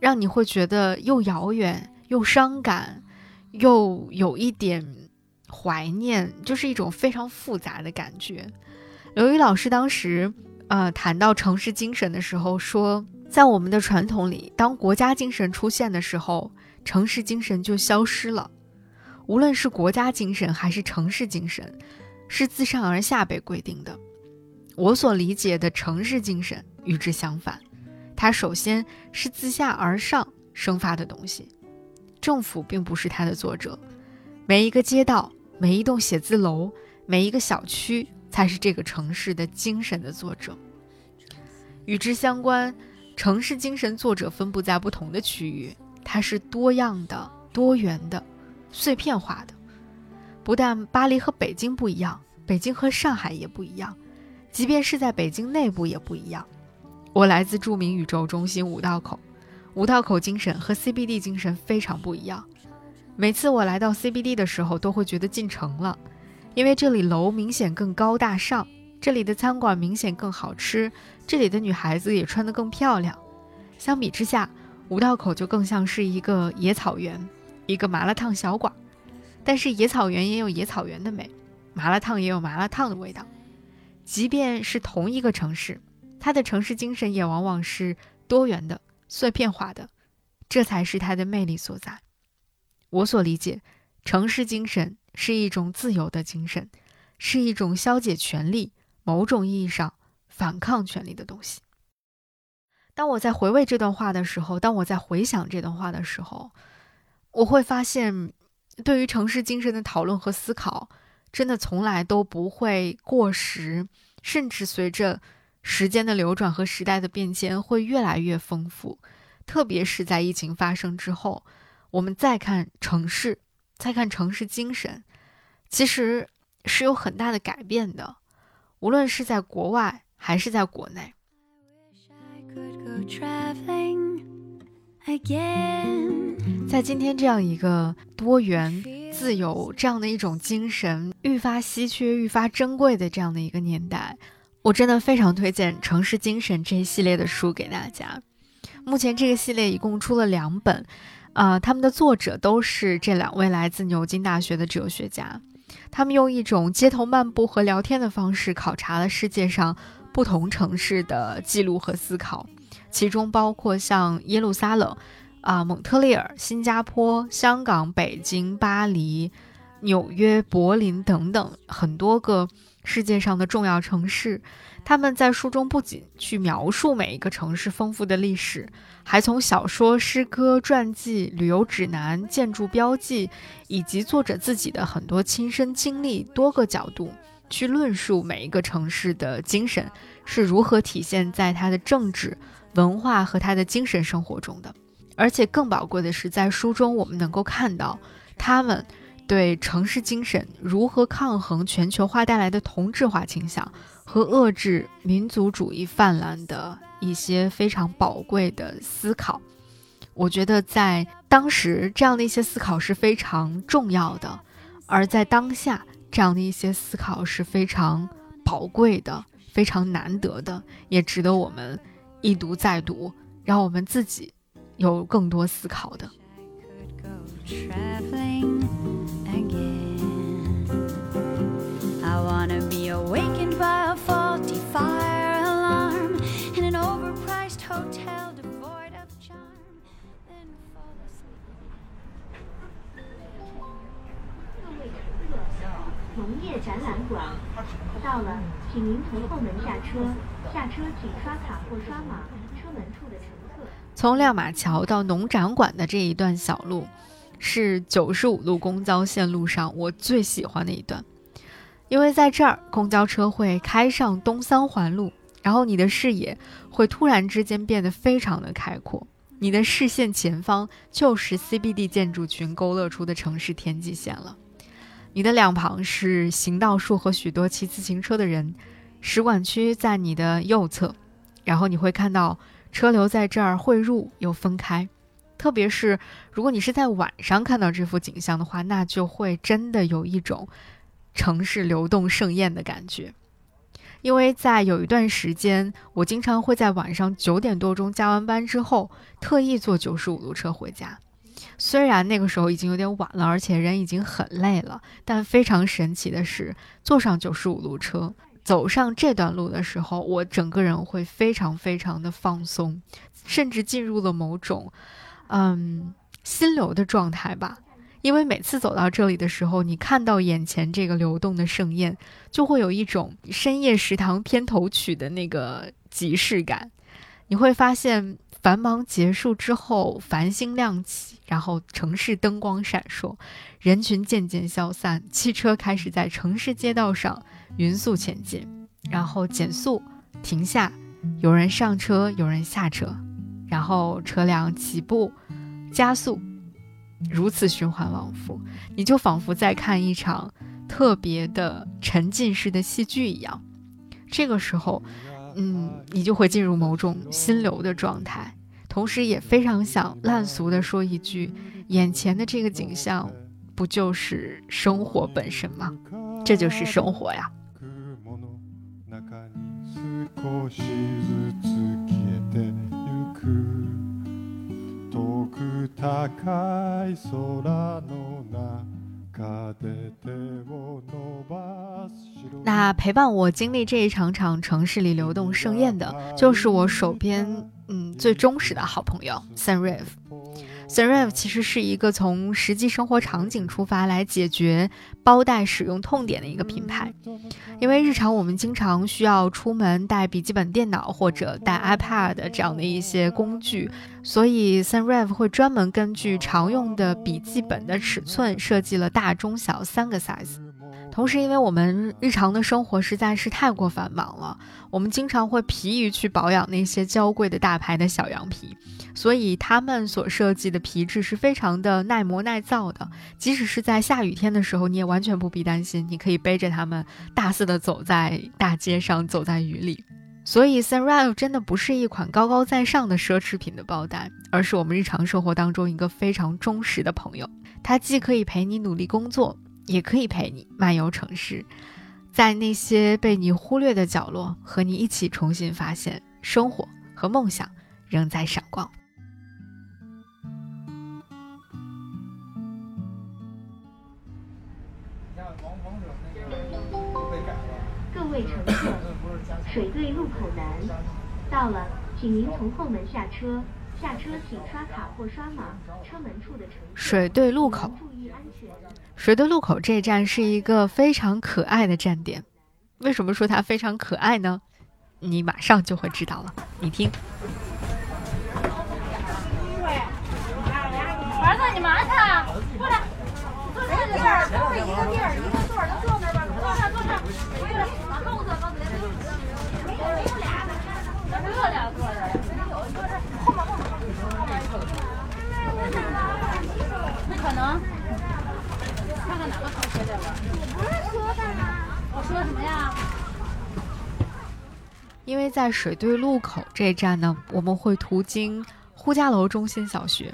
让你会觉得又遥远又伤感，又有一点怀念，就是一种非常复杂的感觉。刘宇老师当时呃谈到城市精神的时候说，在我们的传统里，当国家精神出现的时候，城市精神就消失了。无论是国家精神还是城市精神。是自上而下被规定的。我所理解的城市精神与之相反，它首先是自下而上生发的东西。政府并不是它的作者，每一个街道、每一栋写字楼、每一个小区才是这个城市的精神的作者。与之相关，城市精神作者分布在不同的区域，它是多样的、多元的、碎片化的。不但巴黎和北京不一样，北京和上海也不一样，即便是在北京内部也不一样。我来自著名宇宙中心五道口，五道口精神和 CBD 精神非常不一样。每次我来到 CBD 的时候，都会觉得进城了，因为这里楼明显更高大上，这里的餐馆明显更好吃，这里的女孩子也穿得更漂亮。相比之下，五道口就更像是一个野草原，一个麻辣烫小馆。但是野草原也有野草原的美，麻辣烫也有麻辣烫的味道。即便是同一个城市，它的城市精神也往往是多元的、碎片化的，这才是它的魅力所在。我所理解，城市精神是一种自由的精神，是一种消解权力、某种意义上反抗权力的东西。当我在回味这段话的时候，当我在回想这段话的时候，我会发现。对于城市精神的讨论和思考，真的从来都不会过时，甚至随着时间的流转和时代的变迁，会越来越丰富。特别是在疫情发生之后，我们再看城市，再看城市精神，其实是有很大的改变的。无论是在国外还是在国内。在今天这样一个多元、自由这样的一种精神愈发稀缺、愈发珍贵的这样的一个年代，我真的非常推荐《城市精神》这一系列的书给大家。目前这个系列一共出了两本，啊，他们的作者都是这两位来自牛津大学的哲学家，他们用一种街头漫步和聊天的方式考察了世界上不同城市的记录和思考，其中包括像耶路撒冷。啊，蒙特利尔、新加坡、香港、北京、巴黎、纽约、柏林等等很多个世界上的重要城市，他们在书中不仅去描述每一个城市丰富的历史，还从小说、诗歌、传记、旅游指南、建筑标记，以及作者自己的很多亲身经历多个角度去论述每一个城市的精神是如何体现在它的政治、文化和他的精神生活中的。而且更宝贵的是，在书中我们能够看到他们对城市精神如何抗衡全球化带来的同质化倾向和遏制民族主义泛滥的一些非常宝贵的思考。我觉得在当时这样的一些思考是非常重要的，而在当下这样的一些思考是非常宝贵的、非常难得的，也值得我们一读再读，让我们自己。有更多思考的。I wanna be awakened by a faulty fire alarm in an overpriced hotel devoid of charm. 各位乘客，农业展览馆到了，请您从后门下车。下车请刷卡或刷码。车门处的乘客。从亮马桥到农展馆的这一段小路，是九十五路公交线路上我最喜欢的一段，因为在这儿公交车会开上东三环路，然后你的视野会突然之间变得非常的开阔，你的视线前方就是 CBD 建筑群勾勒出的城市天际线了，你的两旁是行道树和许多骑自行车的人。使馆区在你的右侧，然后你会看到车流在这儿汇入又分开。特别是如果你是在晚上看到这幅景象的话，那就会真的有一种城市流动盛宴的感觉。因为在有一段时间，我经常会在晚上九点多钟加完班之后，特意坐九十五路车回家。虽然那个时候已经有点晚了，而且人已经很累了，但非常神奇的是，坐上九十五路车。走上这段路的时候，我整个人会非常非常的放松，甚至进入了某种，嗯，心流的状态吧。因为每次走到这里的时候，你看到眼前这个流动的盛宴，就会有一种深夜食堂片头曲的那个即视感。你会发现，繁忙结束之后，繁星亮起，然后城市灯光闪烁，人群渐渐消散，汽车开始在城市街道上。匀速前进，然后减速，停下，有人上车，有人下车，然后车辆起步，加速，如此循环往复，你就仿佛在看一场特别的沉浸式的戏剧一样。这个时候，嗯，你就会进入某种心流的状态，同时也非常想烂俗的说一句：眼前的这个景象，不就是生活本身吗？这就是生活呀。那陪伴我经历这一场场城市里流动盛宴的，就是我手边嗯最忠实的好朋友 Sunrive。Sunrive 其实是一个从实际生活场景出发来解决包带使用痛点的一个品牌。因为日常我们经常需要出门带笔记本电脑或者带 iPad 这样的一些工具，所以 Sunrive 会专门根据常用的笔记本的尺寸设计了大、中、小三个 size。同时，因为我们日常的生活实在是太过繁忙了，我们经常会疲于去保养那些娇贵的大牌的小羊皮，所以他们所设计的皮质是非常的耐磨耐造的。即使是在下雨天的时候，你也完全不必担心，你可以背着它们大肆的走在大街上，走在雨里。所以，Sunrive 真的不是一款高高在上的奢侈品的包袋，而是我们日常生活当中一个非常忠实的朋友。它既可以陪你努力工作。也可以陪你漫游城市，在那些被你忽略的角落，和你一起重新发现生活和梦想仍在闪光。各位乘客，水队路口南到了，请您从后门下车。下车请刷卡或刷码。车门处的乘客水对路口。注意安全。水对路口这站是一个非常可爱的站点，为什么说它非常可爱呢？你马上就会知道了。你听。儿子，你慢点，过来，坐这个地儿，都是一个地儿，一个座儿，就坐那儿吧，坐那，坐上，过来，往后坐，告诉你，没有，没有俩，这俩坐着，没有，坐这后面，后面，后面一个。那可能，看看哪个同学这边。你不是说的吗？我说什么呀？因为在水队路口这一站呢，我们会途经呼家楼中心小学，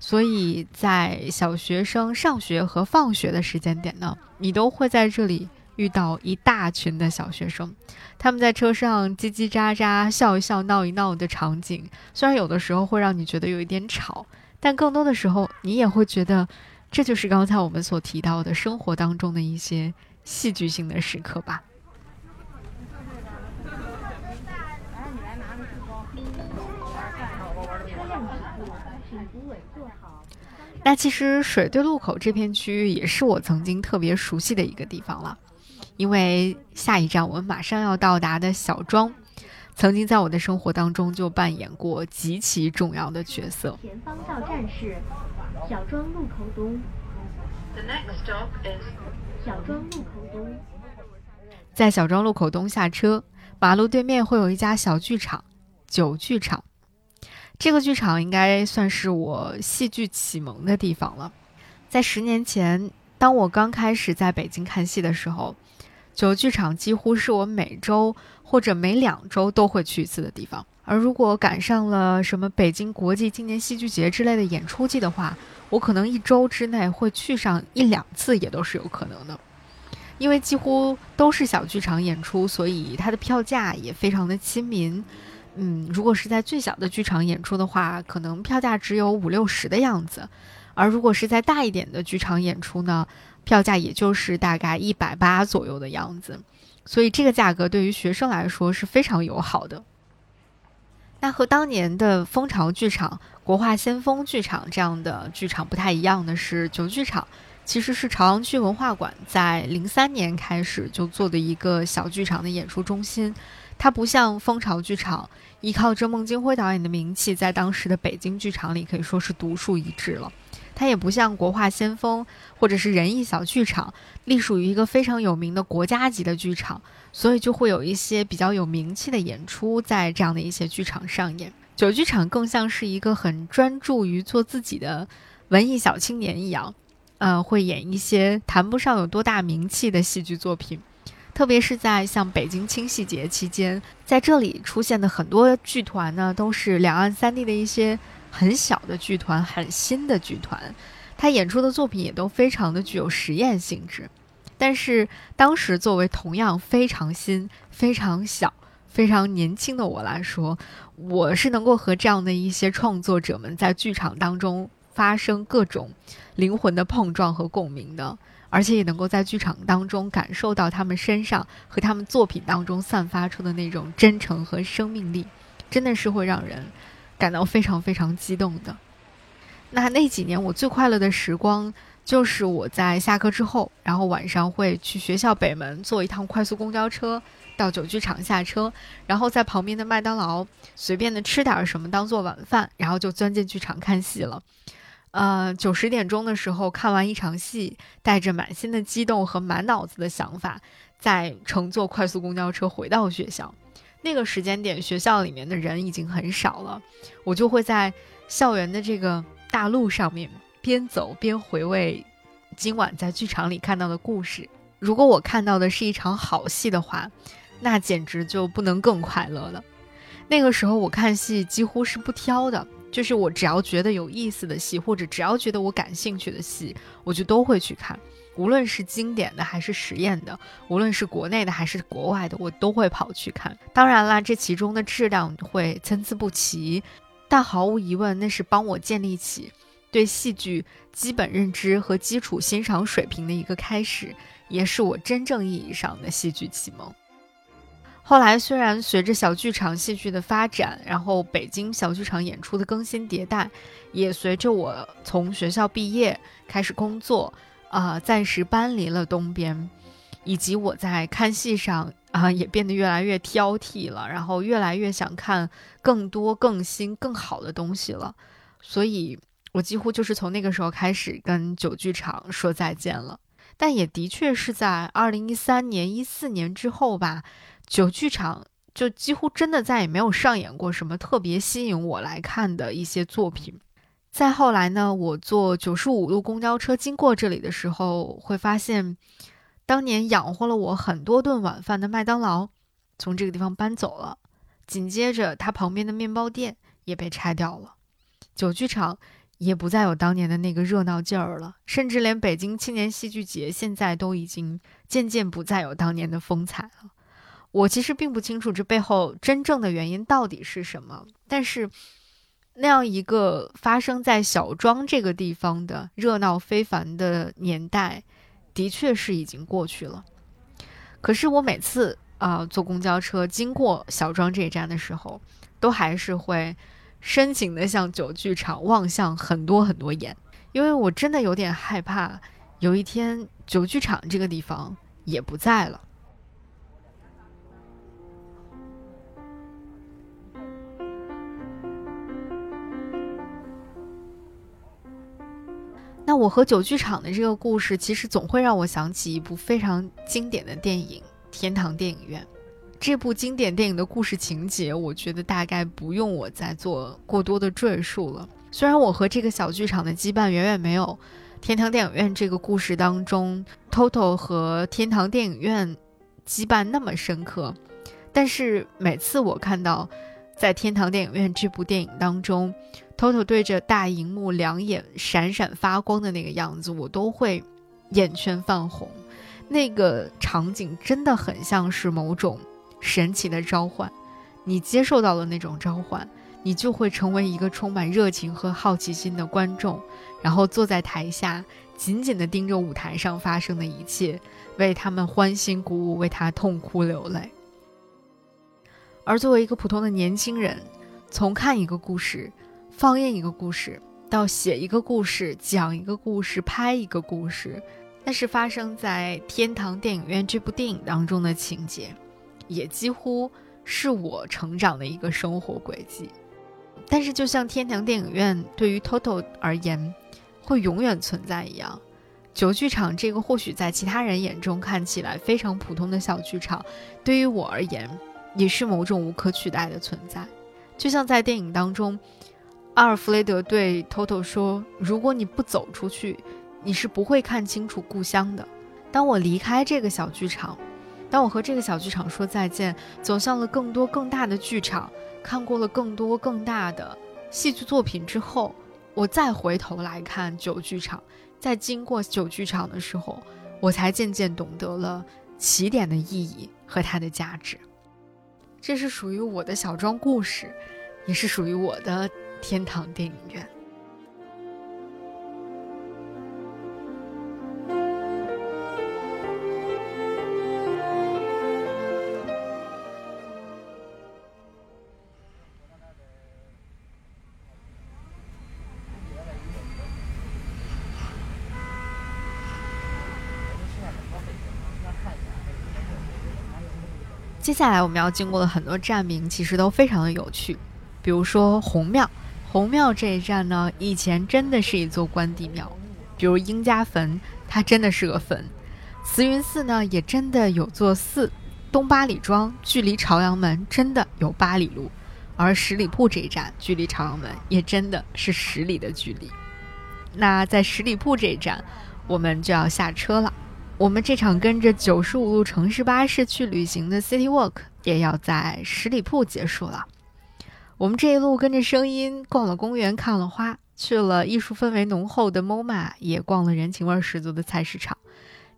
所以在小学生上学和放学的时间点呢，你都会在这里遇到一大群的小学生，他们在车上叽叽喳喳、笑一笑、闹一闹的场景，虽然有的时候会让你觉得有一点吵，但更多的时候你也会觉得，这就是刚才我们所提到的生活当中的一些戏剧性的时刻吧。那其实水对路口这片区域也是我曾经特别熟悉的一个地方了，因为下一站我们马上要到达的小庄，曾经在我的生活当中就扮演过极其重要的角色。前方到站是小庄路口东。The next stop is 小庄路口东。在小庄路口东下车，马路对面会有一家小剧场——九剧场。这个剧场应该算是我戏剧启蒙的地方了。在十年前，当我刚开始在北京看戏的时候，九剧场几乎是我每周或者每两周都会去一次的地方。而如果赶上了什么北京国际青年戏剧节之类的演出季的话，我可能一周之内会去上一两次，也都是有可能的。因为几乎都是小剧场演出，所以它的票价也非常的亲民。嗯，如果是在最小的剧场演出的话，可能票价只有五六十的样子；而如果是在大一点的剧场演出呢，票价也就是大概一百八左右的样子。所以这个价格对于学生来说是非常友好的。那和当年的蜂巢剧场、国画先锋剧场这样的剧场不太一样的是，九剧场其实是朝阳区文化馆在零三年开始就做的一个小剧场的演出中心。它不像蜂巢剧场，依靠着孟京辉导演的名气，在当时的北京剧场里可以说是独树一帜了。它也不像国画先锋或者是仁义小剧场，隶属于一个非常有名的国家级的剧场，所以就会有一些比较有名气的演出在这样的一些剧场上演。九剧场更像是一个很专注于做自己的文艺小青年一样，呃，会演一些谈不上有多大名气的戏剧作品。特别是在像北京青戏节期间，在这里出现的很多剧团呢，都是两岸三地的一些很小的剧团、很新的剧团，他演出的作品也都非常的具有实验性质。但是当时作为同样非常新、非常小、非常年轻的我来说，我是能够和这样的一些创作者们在剧场当中发生各种灵魂的碰撞和共鸣的。而且也能够在剧场当中感受到他们身上和他们作品当中散发出的那种真诚和生命力，真的是会让人感到非常非常激动的。那那几年我最快乐的时光，就是我在下课之后，然后晚上会去学校北门坐一趟快速公交车到九剧场下车，然后在旁边的麦当劳随便的吃点什么当做晚饭，然后就钻进剧场看戏了。呃，九十点钟的时候看完一场戏，带着满心的激动和满脑子的想法，再乘坐快速公交车回到学校。那个时间点，学校里面的人已经很少了，我就会在校园的这个大路上面边走边回味今晚在剧场里看到的故事。如果我看到的是一场好戏的话，那简直就不能更快乐了。那个时候我看戏几乎是不挑的。就是我只要觉得有意思的戏，或者只要觉得我感兴趣的戏，我就都会去看。无论是经典的还是实验的，无论是国内的还是国外的，我都会跑去看。当然啦，这其中的质量会参差不齐，但毫无疑问，那是帮我建立起对戏剧基本认知和基础欣赏水平的一个开始，也是我真正意义上的戏剧启蒙。后来，虽然随着小剧场戏剧的发展，然后北京小剧场演出的更新迭代，也随着我从学校毕业开始工作，啊，暂时搬离了东边，以及我在看戏上啊也变得越来越挑剔了，然后越来越想看更多、更新、更好的东西了，所以我几乎就是从那个时候开始跟九剧场说再见了。但也的确是在二零一三年、一四年之后吧。九剧场就几乎真的再也没有上演过什么特别吸引我来看的一些作品。再后来呢，我坐九十五路公交车经过这里的时候，会发现当年养活了我很多顿晚饭的麦当劳从这个地方搬走了，紧接着它旁边的面包店也被拆掉了，酒剧场也不再有当年的那个热闹劲儿了，甚至连北京青年戏剧节现在都已经渐渐不再有当年的风采了。我其实并不清楚这背后真正的原因到底是什么，但是那样一个发生在小庄这个地方的热闹非凡的年代，的确是已经过去了。可是我每次啊坐公交车经过小庄这一站的时候，都还是会深情的向九剧场望向很多很多眼，因为我真的有点害怕，有一天九剧场这个地方也不在了。那我和九剧场的这个故事，其实总会让我想起一部非常经典的电影《天堂电影院》。这部经典电影的故事情节，我觉得大概不用我再做过多的赘述了。虽然我和这个小剧场的羁绊远远没有《天堂电影院》这个故事当中 Toto 和天堂电影院羁绊那么深刻，但是每次我看到在《天堂电影院》这部电影当中，Toto 对着大荧幕两眼闪闪发光的那个样子，我都会眼圈泛红。那个场景真的很像是某种神奇的召唤，你接受到了那种召唤，你就会成为一个充满热情和好奇心的观众，然后坐在台下，紧紧地盯着舞台上发生的一切，为他们欢欣鼓舞，为他痛哭流泪。而作为一个普通的年轻人，从看一个故事。放映一个故事，到写一个故事，讲一个故事，拍一个故事，那是发生在《天堂电影院》这部电影当中的情节，也几乎是我成长的一个生活轨迹。但是，就像《天堂电影院》对于 Toto 而言会永远存在一样，九剧场这个或许在其他人眼中看起来非常普通的小剧场，对于我而言也是某种无可取代的存在。就像在电影当中。阿尔弗雷德对 Toto 说：“如果你不走出去，你是不会看清楚故乡的。当我离开这个小剧场，当我和这个小剧场说再见，走向了更多更大的剧场，看过了更多更大的戏剧作品之后，我再回头来看九剧场，在经过九剧场的时候，我才渐渐懂得了起点的意义和它的价值。这是属于我的小庄故事，也是属于我的。”天堂电影院。接下来我们要经过的很多站名，其实都非常的有趣，比如说红庙。红庙这一站呢，以前真的是一座关帝庙，比如英家坟，它真的是个坟。慈云寺呢，也真的有座寺。东八里庄距离朝阳门真的有八里路，而十里铺这一站距离朝阳门也真的是十里的距离。那在十里铺这一站，我们就要下车了。我们这场跟着九十五路城市巴士去旅行的 City Walk 也要在十里铺结束了。我们这一路跟着声音逛了公园，看了花，去了艺术氛围浓厚的 MoMA，也逛了人情味十足的菜市场，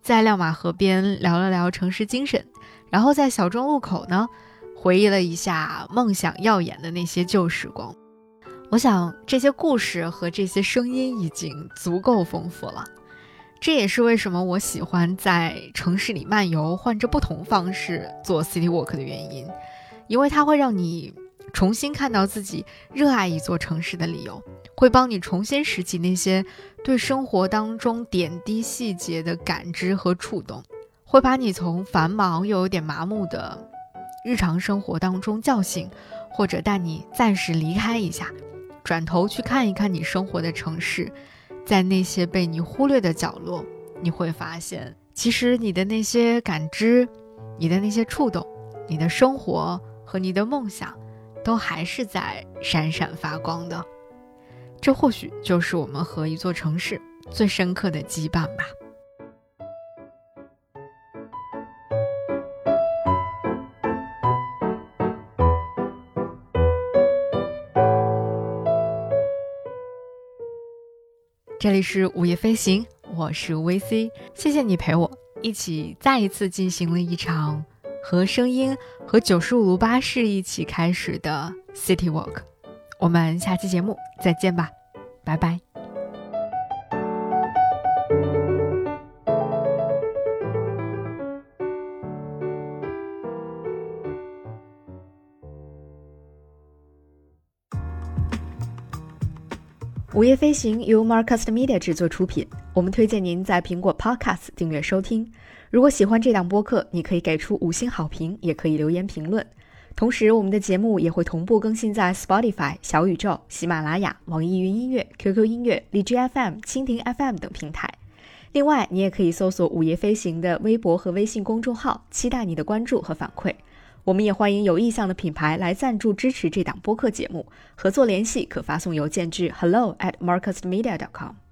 在亮马河边聊了聊城市精神，然后在小庄路口呢，回忆了一下梦想耀眼的那些旧时光。我想这些故事和这些声音已经足够丰富了，这也是为什么我喜欢在城市里漫游，换着不同方式做 City Walk 的原因，因为它会让你。重新看到自己热爱一座城市的理由，会帮你重新拾起那些对生活当中点滴细节的感知和触动，会把你从繁忙又有点麻木的日常生活当中叫醒，或者带你暂时离开一下，转头去看一看你生活的城市，在那些被你忽略的角落，你会发现，其实你的那些感知，你的那些触动，你的生活和你的梦想。都还是在闪闪发光的，这或许就是我们和一座城市最深刻的羁绊吧。这里是午夜飞行，我是 VC，谢谢你陪我一起再一次进行了一场。和声音和九十五路巴士一起开始的 City Walk，我们下期节目再见吧，拜拜。午夜飞行由 Marcast Media 制作出品，我们推荐您在苹果 Podcast 订阅收听。如果喜欢这档播客，你可以给出五星好评，也可以留言评论。同时，我们的节目也会同步更新在 Spotify、小宇宙、喜马拉雅、网易云音乐、QQ 音乐、荔枝 FM、蜻蜓 FM 等平台。另外，你也可以搜索“午夜飞行”的微博和微信公众号，期待你的关注和反馈。我们也欢迎有意向的品牌来赞助支持这档播客节目，合作联系可发送邮件至 hello at marcusmedia.com。